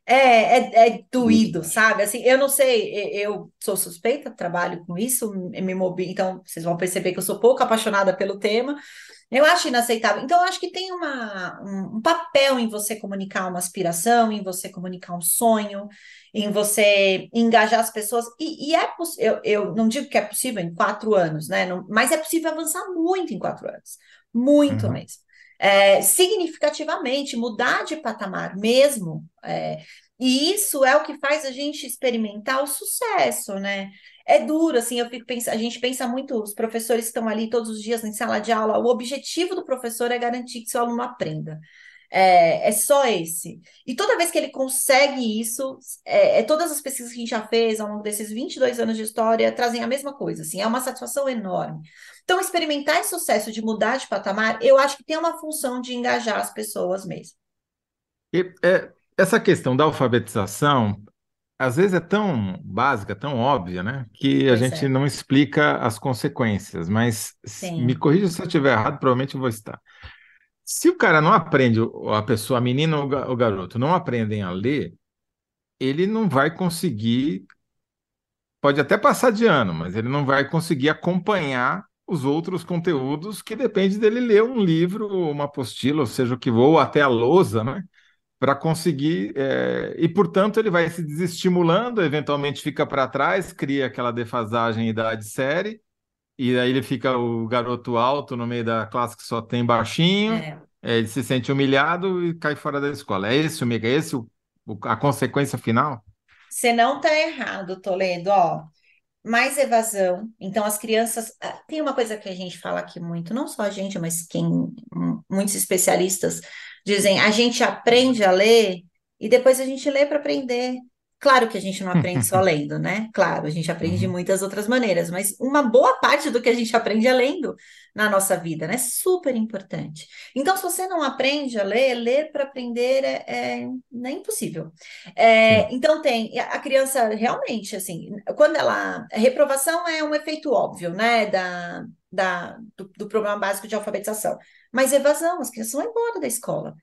é, é, é doído, sabe? Assim, eu não sei, eu sou suspeita, trabalho com isso, me mobi, então vocês vão perceber que eu sou pouco apaixonada pelo tema. Eu acho inaceitável. Então, eu acho que tem uma, um, um papel em você comunicar uma aspiração, em você comunicar um sonho, em você engajar as pessoas. E, e é eu, eu não digo que é possível em quatro anos, né? Não, mas é possível avançar muito em quatro anos. Muito uhum. mesmo é, significativamente, mudar de patamar mesmo. É, e isso é o que faz a gente experimentar o sucesso, né? É duro, assim, eu fico pensando, a gente pensa muito, os professores estão ali todos os dias em sala de aula, o objetivo do professor é garantir que seu aluno aprenda. É, é, só esse. E toda vez que ele consegue isso, é, é, todas as pesquisas que a gente já fez ao longo desses 22 anos de história trazem a mesma coisa, assim, é uma satisfação enorme. Então, experimentar esse sucesso de mudar de patamar, eu acho que tem uma função de engajar as pessoas mesmo. E, é, essa questão da alfabetização, às vezes é tão básica, tão óbvia, né? Que a gente é. não explica as consequências. Mas me corrija se eu estiver errado, provavelmente eu vou estar. Se o cara não aprende, a pessoa, a menina ou o garoto, não aprendem a ler, ele não vai conseguir. Pode até passar de ano, mas ele não vai conseguir acompanhar os outros conteúdos que depende dele ler um livro, uma apostila, ou seja o que for, ou até a lousa, né? Para conseguir. É... E, portanto, ele vai se desestimulando, eventualmente fica para trás, cria aquela defasagem idade-série, e aí ele fica o garoto alto no meio da classe que só tem baixinho, é. É, ele se sente humilhado e cai fora da escola. É esse, Miga? É esse o, a consequência final? Você não está errado, Toledo. Ó, mais evasão. Então, as crianças. Ah, tem uma coisa que a gente fala aqui muito, não só a gente, mas quem. Muitos especialistas dizem: a gente aprende a ler e depois a gente lê para aprender. Claro que a gente não aprende só <laughs> lendo, né? Claro, a gente aprende de uhum. muitas outras maneiras, mas uma boa parte do que a gente aprende é lendo na nossa vida, né? Super importante. Então, se você não aprende a ler, ler para aprender é, é, é impossível. É, então, tem a criança realmente, assim, quando ela. Reprovação é um efeito óbvio, né? Da, da, do, do programa básico de alfabetização. Mas evasão, as crianças vão embora da escola.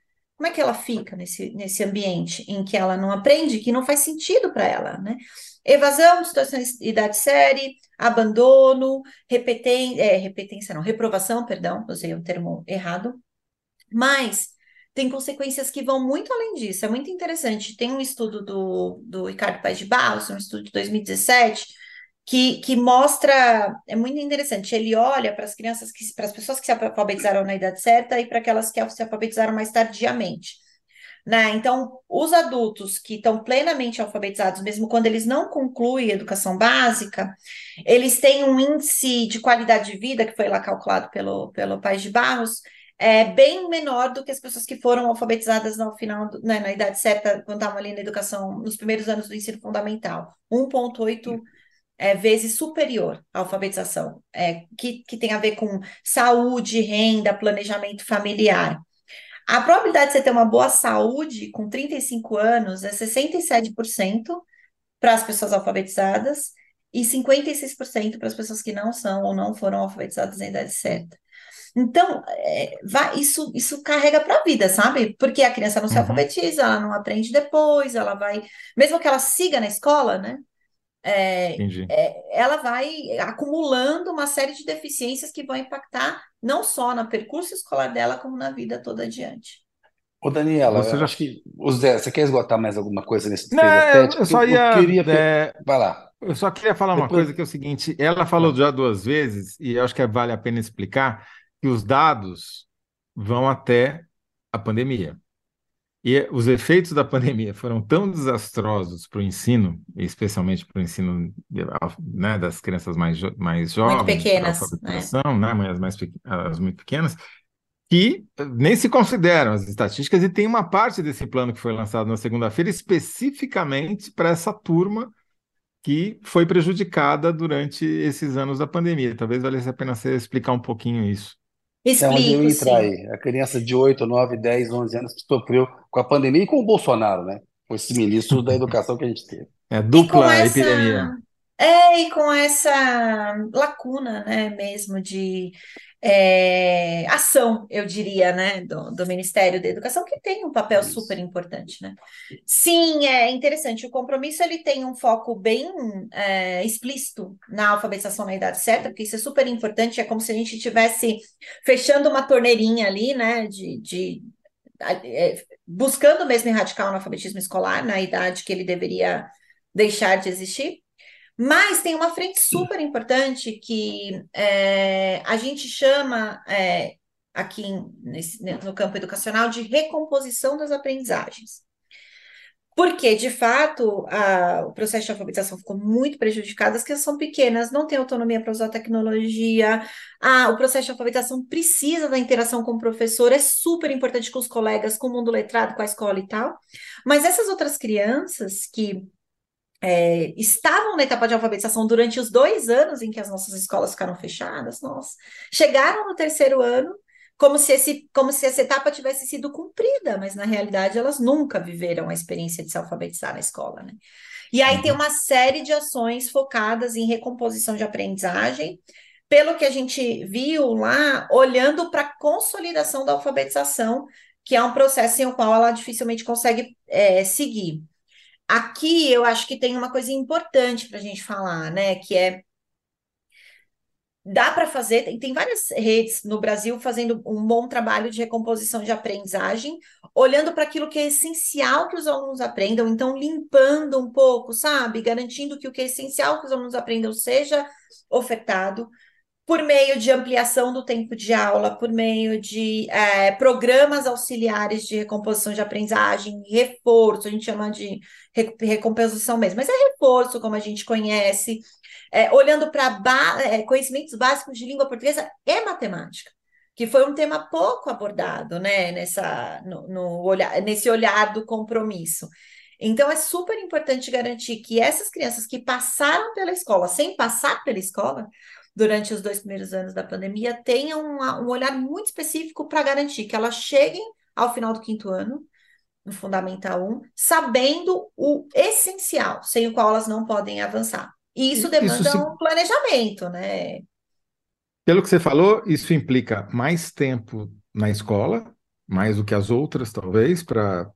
Como é que ela fica nesse, nesse ambiente em que ela não aprende, que não faz sentido para ela, né? Evasão, situações de idade série, abandono, repetência, é, repetência não, reprovação, perdão, usei o termo errado, mas tem consequências que vão muito além disso, é muito interessante. Tem um estudo do, do Ricardo Paes de Barros, um estudo de 2017, que, que mostra, é muito interessante, ele olha para as crianças, que, para as pessoas que se alfabetizaram na idade certa e para aquelas que se alfabetizaram mais tardiamente. Né? Então, os adultos que estão plenamente alfabetizados, mesmo quando eles não concluem a educação básica, eles têm um índice de qualidade de vida, que foi lá calculado pelo, pelo País de Barros, é bem menor do que as pessoas que foram alfabetizadas no final, né, na idade certa, quando estavam ali na educação, nos primeiros anos do ensino fundamental. 1,8 é, vezes superior à alfabetização, é, que, que tem a ver com saúde, renda, planejamento familiar. A probabilidade de você ter uma boa saúde com 35 anos é 67% para as pessoas alfabetizadas e 56% para as pessoas que não são ou não foram alfabetizadas na idade certa. Então, é, vai, isso, isso carrega para a vida, sabe? Porque a criança não se Uhum. alfabetiza, ela não aprende depois, ela vai, mesmo que ela siga na escola, né? É, Entendi. é, ela vai acumulando uma série de deficiências que vão impactar não só no percurso escolar dela, como na vida toda adiante. Ô, Daniela, Você já. acho que. O Zé, você quer esgotar mais alguma coisa nesse Não, eu eu só eu, eu ia. queria. é, Vai lá. eu só queria falar uma coisa que é o seguinte: ela falou já duas vezes, e eu acho que vale a pena explicar, que os dados vão até a pandemia. E os efeitos da pandemia foram tão desastrosos para o ensino, especialmente para o ensino né, das crianças mais, jo mais Muito jovens, a pequenas, né? né, as, mais pe- as muito pequenas, que nem se consideram as estatísticas, e tem uma parte desse plano que foi lançado na segunda-feira especificamente para essa turma que foi prejudicada durante esses anos da pandemia. Talvez valesse a pena você explicar um pouquinho isso. É onde eu Explico, ia entrar sim. aí. A criança de 8, 9, 10, 11 anos que sofreu com a pandemia e com o Bolsonaro, né? Foi esse ministro da educação que a gente teve. É E com dupla epidemia. É, e com essa lacuna, né, mesmo de é, ação, eu diria, né, do, do Ministério da Educação, que tem um papel Isso. super importante, né? Sim, é interessante. O compromisso ele tem um foco bem é, explícito na alfabetização na idade certa, porque isso é super importante. É como se a gente estivesse fechando uma torneirinha ali, né, de, de é, buscando mesmo erradicar o analfabetismo escolar na idade que ele deveria deixar de existir. Mas tem uma frente super importante que é, a gente chama é, aqui nesse, no campo educacional de recomposição das aprendizagens. Porque, de fato, a, o processo de alfabetização ficou muito prejudicado, as crianças são pequenas, não têm autonomia para usar tecnologia, a, o processo de alfabetização precisa da interação com o professor, é super importante com os colegas, com o mundo letrado, com a escola e tal. Mas essas outras crianças que é, estavam na etapa de alfabetização durante os dois anos em que as nossas escolas ficaram fechadas, nossa, chegaram no terceiro ano como se, esse, como se essa etapa tivesse sido cumprida, mas na realidade elas nunca viveram a experiência de se alfabetizar na escola, né? E aí tem uma série de ações focadas em recomposição de aprendizagem, pelo que a gente viu lá, olhando para a consolidação da alfabetização, que é um processo em o qual ela dificilmente consegue é, seguir. Aqui eu acho que tem uma coisa importante para a gente falar, né? Que é dá para fazer, tem, tem várias redes no Brasil fazendo um bom trabalho de recomposição de aprendizagem, olhando para aquilo que é essencial que os alunos aprendam, então limpando um pouco, sabe? Garantindo que o que é essencial que os alunos aprendam seja ofertado por meio de ampliação do tempo de aula, por meio de é, programas auxiliares de recomposição de aprendizagem, reforço, a gente chama de recomposição mesmo, mas é reforço, como a gente conhece, é, olhando para é, conhecimentos básicos de língua portuguesa e matemática, que foi um tema pouco abordado, né, nessa, no, no olhar, nesse olhar do compromisso. Então, é super importante garantir que essas crianças que passaram pela escola, sem passar pela escola, durante os dois primeiros anos da pandemia, tenham um, olhar muito específico para garantir que elas cheguem ao final do quinto ano, no Fundamental 1, sabendo o essencial, sem o qual elas não podem avançar. E isso demanda Isso se- um planejamento, né? Pelo que você falou, isso implica mais tempo na escola, mais do que as outras, talvez, para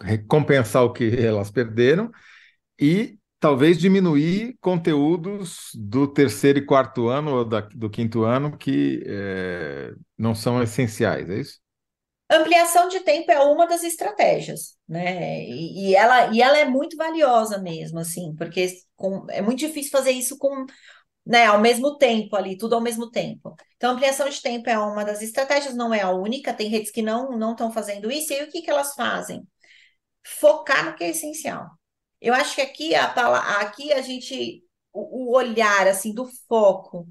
recompensar o que elas perderam, e talvez diminuir conteúdos do terceiro e quarto ano ou da- do quinto ano que eh, não são essenciais, é isso? Ampliação de tempo é uma das estratégias, né? E, e ela, e ela é muito valiosa mesmo, assim, porque com- é muito difícil fazer isso com, né, ao mesmo tempo ali, tudo ao mesmo tempo. Então, ampliação de tempo é uma das estratégias, não é a única, tem redes que não não estão fazendo isso, e aí o que que elas fazem? Focar no que é essencial. Eu acho que aqui a, aqui a gente, o, o olhar, assim, do foco,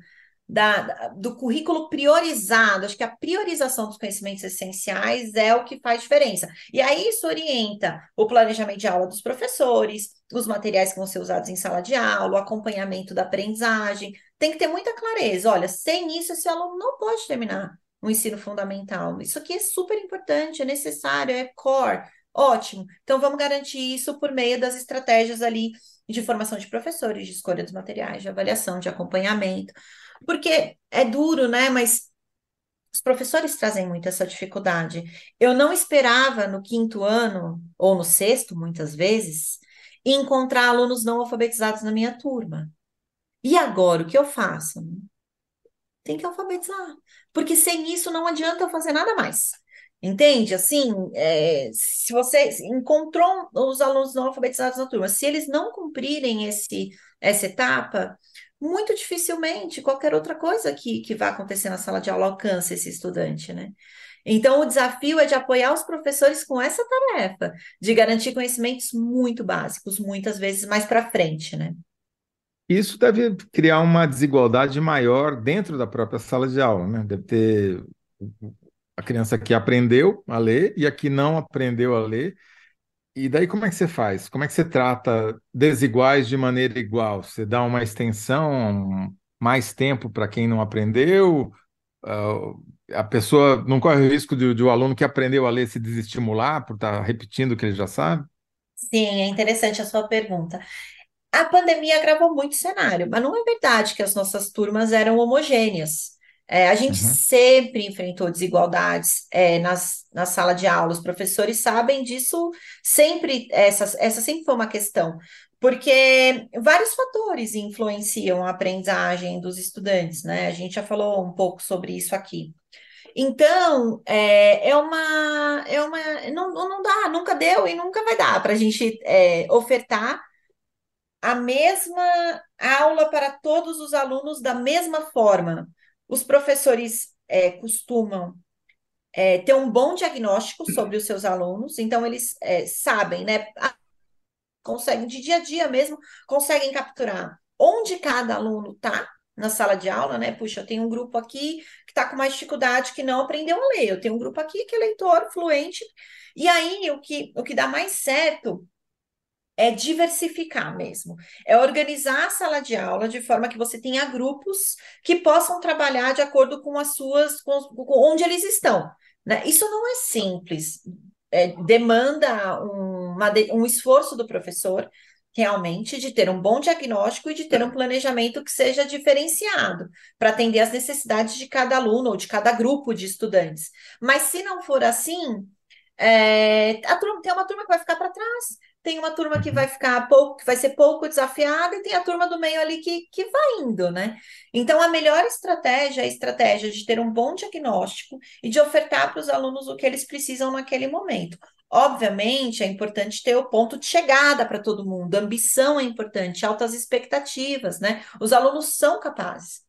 da, do currículo priorizado, acho que a priorização dos conhecimentos essenciais é o que faz diferença. E aí isso orienta o planejamento de aula dos professores, os materiais que vão ser usados em sala de aula, o acompanhamento da aprendizagem. Tem que ter muita clareza. Olha, sem isso, esse aluno não pode terminar o ensino fundamental. Isso aqui é super importante, é necessário, é core. Ótimo. Então, vamos garantir isso por meio das estratégias ali de formação de professores, de escolha dos materiais, de avaliação, de acompanhamento. Porque é duro, né? Mas Os professores trazem muito essa dificuldade. Eu não esperava no quinto ano, ou no sexto, muitas vezes, encontrar alunos não alfabetizados na minha turma. E agora, o que eu faço? Tem que alfabetizar. Porque sem isso não adianta eu fazer nada mais. Entende? Assim, é, se você encontrou os alunos não alfabetizados na turma, se eles não cumprirem esse, essa etapa, muito dificilmente qualquer outra coisa que, que vai acontecer na sala de aula alcança esse estudante, né? Então, o desafio é de apoiar os professores com essa tarefa, de garantir conhecimentos muito básicos, muitas vezes mais para frente, né? Isso deve criar uma desigualdade maior dentro da própria sala de aula, né? Deve ter a criança que aprendeu a ler e a que não aprendeu a ler. E daí como é que você faz? Como é que você trata desiguais de maneira igual? Você dá uma extensão, mais tempo para quem não aprendeu? Uh, a pessoa não corre o risco de, de o aluno que aprendeu a ler se desestimular por estar tá repetindo o que ele já sabe? Sim, é interessante a sua pergunta. A pandemia agravou muito o cenário, mas não é verdade que as nossas turmas eram homogêneas. É, a gente uhum. sempre enfrentou desigualdades é, nas, na sala de aula, os professores sabem disso, sempre, essa, essa sempre foi uma questão, porque vários fatores influenciam a aprendizagem dos estudantes, né? A gente já falou um pouco sobre isso aqui. Então, é, é uma, é uma não, não dá, nunca deu e nunca vai dar para a gente é, ofertar a mesma aula para todos os alunos da mesma forma. Os professores é, costumam é, ter um bom diagnóstico sobre os seus alunos, então eles é, sabem, né? Conseguem, de dia a dia mesmo, conseguem capturar onde cada aluno está na sala de aula, né? Puxa, eu tenho um grupo aqui que está com mais dificuldade, que não aprendeu a ler, eu tenho um grupo aqui que é leitor fluente, e aí o que, o que dá mais certo é diversificar mesmo, é organizar a sala de aula de forma que você tenha grupos que possam trabalhar de acordo com as suas, com, com onde eles estão. Né? Isso não é simples, é, demanda um, uma, um esforço do professor realmente de ter um bom diagnóstico e de ter um planejamento que seja diferenciado para atender às necessidades de cada aluno ou de cada grupo de estudantes. Mas se não for assim, é, a turma, tem uma turma que vai ficar para trás, tem uma turma que vai uhum. ficar pouco, que vai ser pouco desafiada, e tem a turma do meio ali que, que vai indo, né? Então, a melhor estratégia é a estratégia de ter um bom diagnóstico e de ofertar para os alunos o que eles precisam naquele momento. Obviamente, é importante ter o ponto de chegada para todo mundo, ambição é importante, altas expectativas, né? Os alunos são capazes.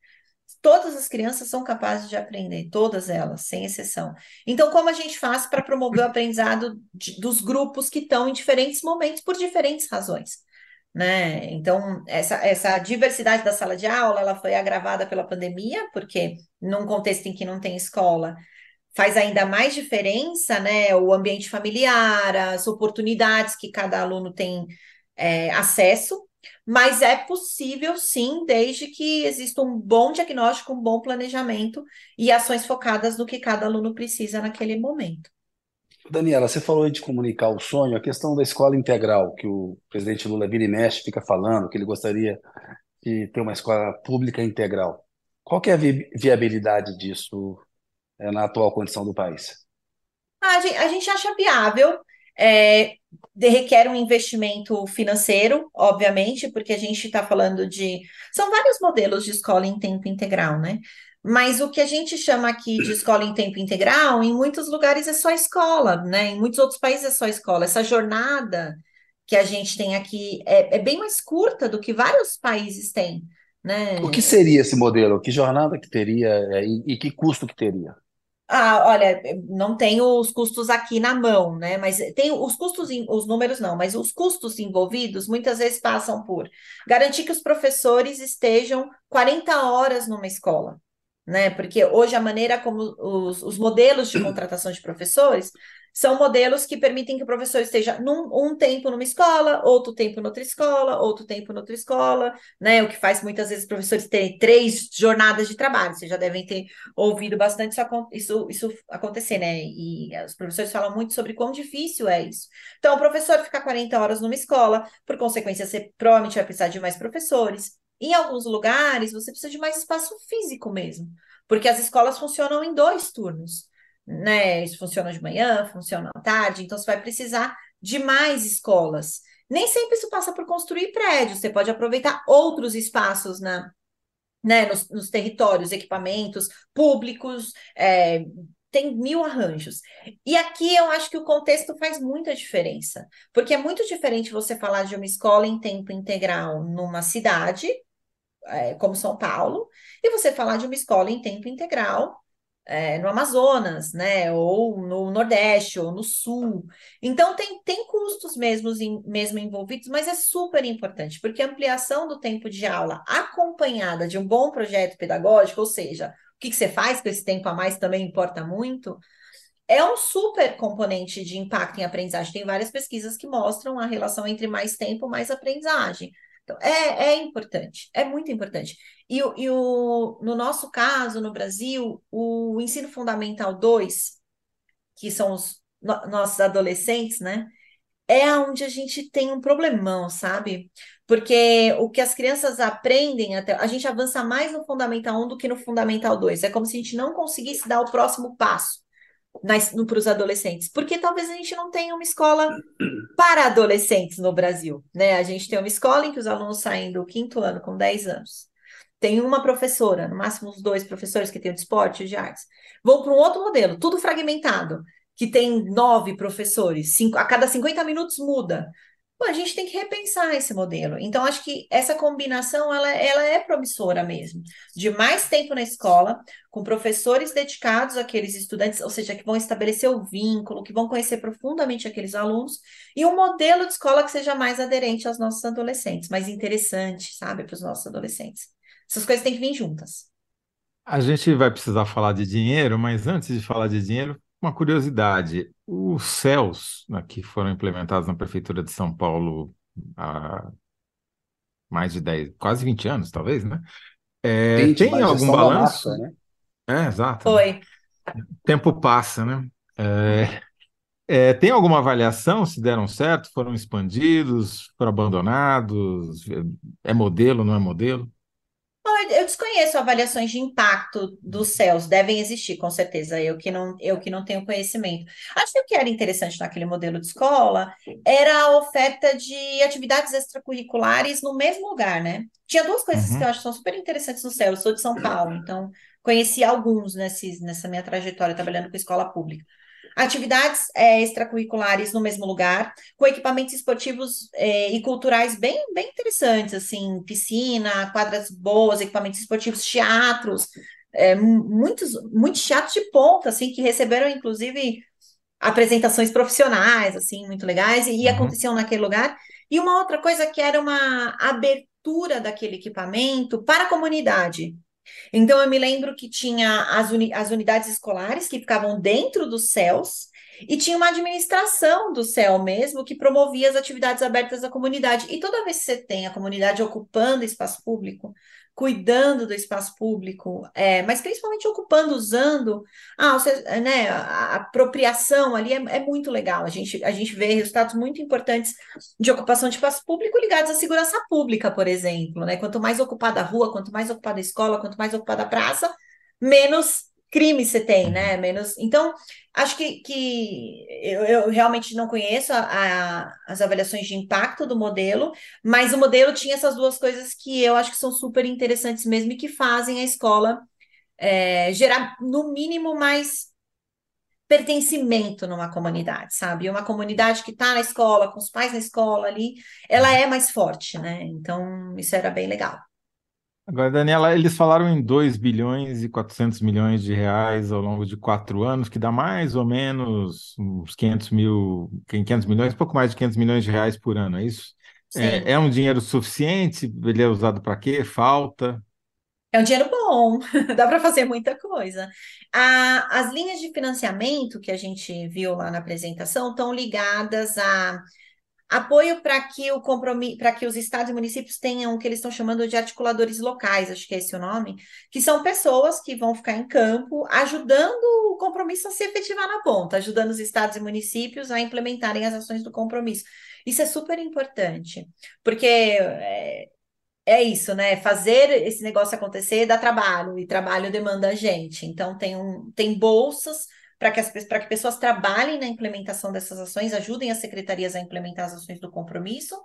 Todas as crianças são capazes de aprender, todas elas, sem exceção. Então, como a gente faz para promover o aprendizado de, dos grupos que estão em diferentes momentos por diferentes razões? Né? Então, essa, essa diversidade da sala de aula, ela foi agravada pela pandemia, porque num contexto em que não tem escola, faz ainda mais diferença, né? O ambiente familiar, as oportunidades que cada aluno tem é, acesso, mas é possível sim, desde que exista um bom diagnóstico, um bom planejamento e ações focadas no que cada aluno precisa naquele momento. Daniela, você falou de comunicar o sonho, a questão da escola integral, que o presidente Lula vira e mexe, fica falando que ele gostaria de ter uma escola pública integral. Qual que é a vi viabilidade disso é, na atual condição do país? A gente, a gente acha viável, é, requer um investimento financeiro, obviamente, porque a gente está falando de. São vários modelos de escola em tempo integral, né? Mas o que a gente chama aqui de <clears throat> escola em tempo integral, em muitos lugares é só escola, né? Em muitos outros países é só escola. Essa jornada que a gente tem aqui é, é bem mais curta do que vários países têm, né? O que seria esse modelo? Que jornada que teria é, e, e que custo que teria? Ah, olha, não tenho os custos aqui na mão, né? Mas tem os custos, os números não, mas os custos envolvidos muitas vezes passam por garantir que os professores estejam 40 horas numa escola, né? Porque hoje a maneira como os, os modelos de contratação de professores são modelos que permitem que o professor esteja num, um tempo numa escola, outro tempo noutra escola, outro tempo noutra escola, né? O que faz muitas vezes professores terem três jornadas de trabalho. Vocês já devem ter ouvido bastante isso, isso, isso acontecer, né? E os professores falam muito sobre quão difícil é isso. Então, o professor ficar 40 horas numa escola, por consequência, você provavelmente vai precisar de mais professores. Em alguns lugares, você precisa de mais espaço físico mesmo porque as escolas funcionam em dois turnos, né? Isso funciona de manhã, funciona à tarde, então você vai precisar de mais escolas. Nem sempre isso passa por construir prédios, você pode aproveitar outros espaços na, né, nos, nos territórios, equipamentos públicos, é, tem mil arranjos. E aqui eu acho que o contexto faz muita diferença, porque é muito diferente você falar de uma escola em tempo integral numa cidade, é, como São Paulo, e você falar de uma escola em tempo integral é, no Amazonas, né, ou no Nordeste, ou no Sul. Então, tem, tem custos mesmo, mesmo envolvidos, mas é super importante, porque a ampliação do tempo de aula acompanhada de um bom projeto pedagógico, ou seja, o que, que você faz com esse tempo a mais também importa muito, é um super componente de impacto em aprendizagem. Tem várias pesquisas que mostram a relação entre mais tempo, mais aprendizagem. Então, é, é importante, é muito importante. E, e o, no nosso caso, no Brasil, o ensino fundamental 2, que são os no, nossos adolescentes, né? É onde a gente tem um problemão, sabe? Porque o que as crianças aprendem, até, a gente avança mais no Fundamental 1 do que no Fundamental 2. É como se a gente não conseguisse dar o próximo passo para os adolescentes, porque talvez a gente não tenha uma escola para adolescentes no Brasil, né? A gente tem uma escola em que os alunos saem do quinto ano com 10 anos. Tem uma professora, no máximo os dois professores que tem o de esporte e de artes. Vão para um outro modelo, tudo fragmentado, que tem nove professores, cinco, a cada 50 minutos muda. A gente tem que repensar esse modelo. Então, acho que essa combinação ela, ela é promissora mesmo, de mais tempo na escola, com professores dedicados àqueles estudantes, ou seja, que vão estabelecer o vínculo, que vão conhecer profundamente aqueles alunos, e um modelo de escola que seja mais aderente aos nossos adolescentes, mais interessante, sabe, para os nossos adolescentes. Essas coisas têm que vir juntas. A gente vai precisar falar de dinheiro, mas antes de falar de dinheiro, uma curiosidade: os CELS, né, que foram implementados na Prefeitura de São Paulo há mais de 10, quase 20 anos, talvez, né? É, 20, tem mas algum balanço? massa, né? É, exato. Foi. O tempo passa, né? É, é, tem alguma avaliação se deram certo, foram expandidos, foram abandonados? É modelo, não é modelo? Eu desconheço avaliações de impacto dos céus, devem existir, com certeza, eu que não, eu que não tenho conhecimento. Acho que o que era interessante naquele modelo de escola era a oferta de atividades extracurriculares no mesmo lugar, né? Tinha duas coisas que eu Uhum, acho que são super interessantes no céu. Eu sou de São Paulo, então conheci alguns nesses, nessa minha trajetória trabalhando com escola pública. Atividades é, extracurriculares no mesmo lugar, com equipamentos esportivos é, e culturais bem, bem interessantes, assim, piscina, quadras boas, equipamentos esportivos, teatros, é, mu- muitos, muitos teatros de ponta, assim, que receberam, inclusive, apresentações profissionais, assim, muito legais, e, e uhum. aconteciam naquele lugar. E uma outra coisa que era uma abertura daquele equipamento para a comunidade. Então, eu me lembro que tinha as, uni- as unidades escolares que ficavam dentro dos CELs, e tinha uma administração do CEL mesmo que promovia as atividades abertas à comunidade. E toda vez que você tem a comunidade ocupando espaço público, cuidando do espaço público, é, mas principalmente ocupando, usando, ah, você, né, a apropriação ali é, é muito legal. A gente, a gente vê resultados muito importantes de ocupação de espaço público ligados à segurança pública, por exemplo, né? Quanto mais ocupada a rua, quanto mais ocupada a escola, quanto mais ocupada a praça, menos crime você tem, né? uhum. Menos. Então, acho que, que eu, eu realmente não conheço a- a- as avaliações de impacto do modelo, mas o modelo tinha essas duas coisas que eu acho que são super interessantes mesmo e que fazem a escola é, gerar, no mínimo, mais pertencimento numa comunidade, sabe? Uma comunidade que está na escola, com os pais na escola ali, ela é mais forte, né? Então, isso era bem legal. Agora, Daniela, eles falaram em 2 bilhões e 400 milhões de reais ao longo de quatro anos, que dá mais ou menos uns 500 mil, 500 milhões, pouco mais de 500 milhões de reais por ano, é isso? É, é um dinheiro suficiente? Ele é usado para quê? Falta? É um dinheiro bom, <laughs> dá para fazer muita coisa. A- as linhas de financiamento que a gente viu lá na apresentação estão ligadas a apoio para que o compromisso, para que os estados e municípios tenham o que eles estão chamando de articuladores locais, acho que é esse o nome, que são pessoas que vão ficar em campo ajudando o compromisso a se efetivar na ponta, ajudando os estados e municípios a implementarem as ações do compromisso. Isso é super importante, porque é, é isso, né? Fazer esse negócio acontecer dá trabalho, e trabalho demanda a gente. Então, tem, um, tem bolsas para que, as, que pessoas trabalhem na implementação dessas ações, ajudem as secretarias a implementar as ações do compromisso.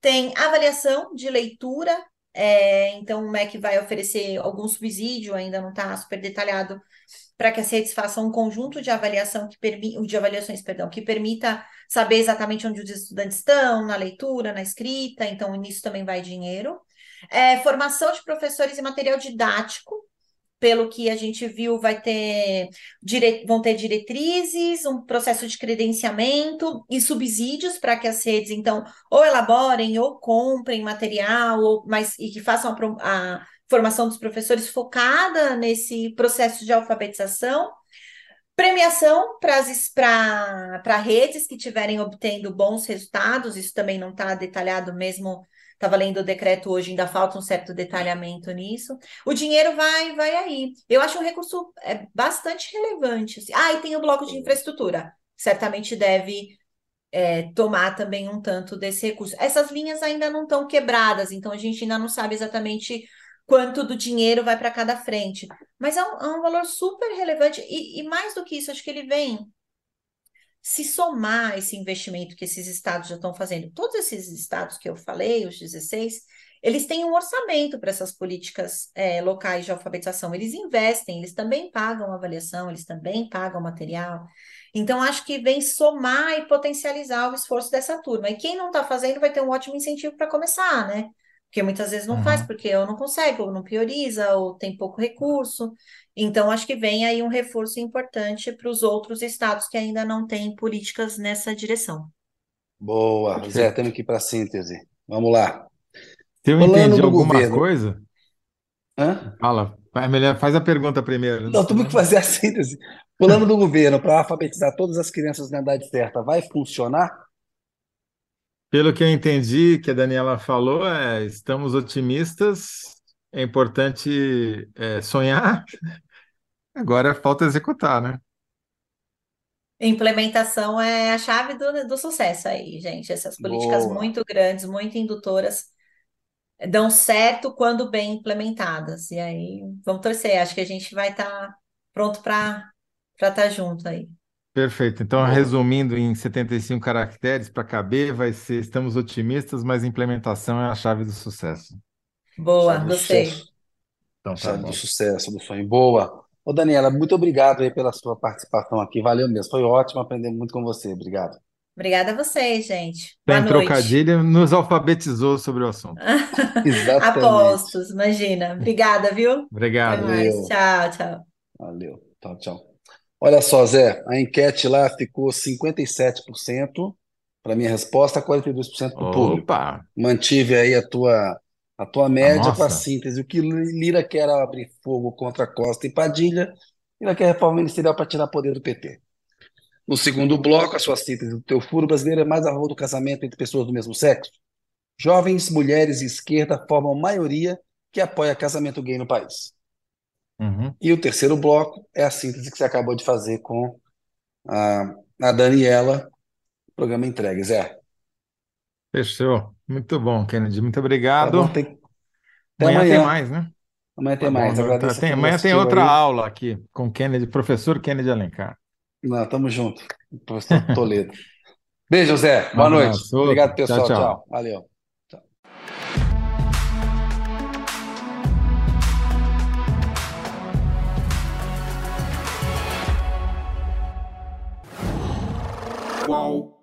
Tem avaliação de leitura, é, então o MEC vai oferecer algum subsídio, ainda não está super detalhado, para que as redes façam um conjunto de avaliação que permi de avaliações, perdão, que permita saber exatamente onde os estudantes estão, na leitura, na escrita, então nisso também vai dinheiro. É, formação de professores e material didático, pelo que a gente viu, vai ter dire... vão ter diretrizes, um processo de credenciamento e subsídios para que as redes, então, ou elaborem ou comprem material, ou, mas, e que façam a, a formação dos professores focada nesse processo de alfabetização. Premiação para redes que estiverem obtendo bons resultados, isso também não está detalhado mesmo Estava lendo o decreto hoje, ainda falta um certo detalhamento nisso. O dinheiro vai, vai aí. Eu acho um recurso é, bastante relevante. Assim. Ah, e tem o bloco de infraestrutura. Certamente deve é, tomar também um tanto desse recurso. Essas linhas ainda não estão quebradas, então a gente ainda não sabe exatamente quanto do dinheiro vai para cada frente. Mas é um, é um valor super relevante, e, e mais do que isso, acho que ele vem se somar esse investimento que esses estados já estão fazendo, todos esses estados que eu falei, os 16, eles têm um orçamento para essas políticas é, locais de alfabetização. Eles investem, eles também pagam avaliação, eles também pagam material. Então, acho que vem somar e potencializar o esforço dessa turma. E quem não está fazendo vai ter um ótimo incentivo para começar, né? Porque muitas vezes não uhum. faz, porque ou não consegue, ou não prioriza, ou tem pouco recurso. Então, acho que vem aí um reforço importante para os outros estados que ainda não têm políticas nessa direção. Boa, Zé, temos que ir para a síntese. Vamos lá. Se eu Falando entendi alguma governo. coisa. Hã? Fala, melhor, faz a pergunta primeiro. Não, temos que fazer a síntese. Plano do governo para alfabetizar todas as crianças na idade certa vai funcionar? Pelo que eu entendi que a Daniela falou, é, estamos otimistas, é importante é, sonhar, <laughs> Agora falta executar, né? Implementação é a chave do, do sucesso aí, gente. Essas políticas Boa. muito grandes, muito indutoras, dão certo quando bem implementadas. E aí, vamos torcer. Acho que a gente vai estar tá pronto para estar tá junto aí. Perfeito. Então, resumindo em 75 caracteres para caber, vai ser: estamos otimistas, mas implementação é a chave do sucesso. Boa, chave gostei. Então, tá chave bom. do sucesso, do sonho. Boa. Ô, Daniela, muito obrigado aí pela sua participação aqui. Valeu mesmo. Foi ótimo aprender muito com você. Obrigado. Obrigada a vocês, gente. Boa Tem noite. trocadilho, nos alfabetizou sobre o assunto. <laughs> Exatamente. Apostos, imagina. Obrigada, viu? Obrigado. Tchau, tchau. Valeu. Tchau, tchau. Olha só, Zé, a enquete lá ficou 57% para minha resposta, 42% para o público. Opa! Mantive aí a tua a tua média com a síntese. O que Lira quer abrir fogo contra Costa e Padilha, Lira quer reforma ministerial para tirar poder do PT. No segundo bloco, a sua síntese do teu furo brasileiro é mais a favor do casamento entre pessoas do mesmo sexo. Jovens, mulheres e esquerda formam maioria que apoia casamento gay no país. Uhum. E o terceiro bloco é a síntese que você acabou de fazer com a, a Daniela, programa entregue, Zé. Fechou. Muito bom, Kennedy. Muito obrigado. Tá bom, tem... amanhã, amanhã, tem mais, né? Amanhã tem tá mais. Bom, tá, tem, amanhã tem outra aí. aula aqui com Kennedy, professor Kennedy Alencar. Não, tamo junto. Professor Toledo. <laughs> Beijo, Zé. Boa noite. Obrigado, pessoal. Tchau, tchau. tchau. Valeu. Tchau.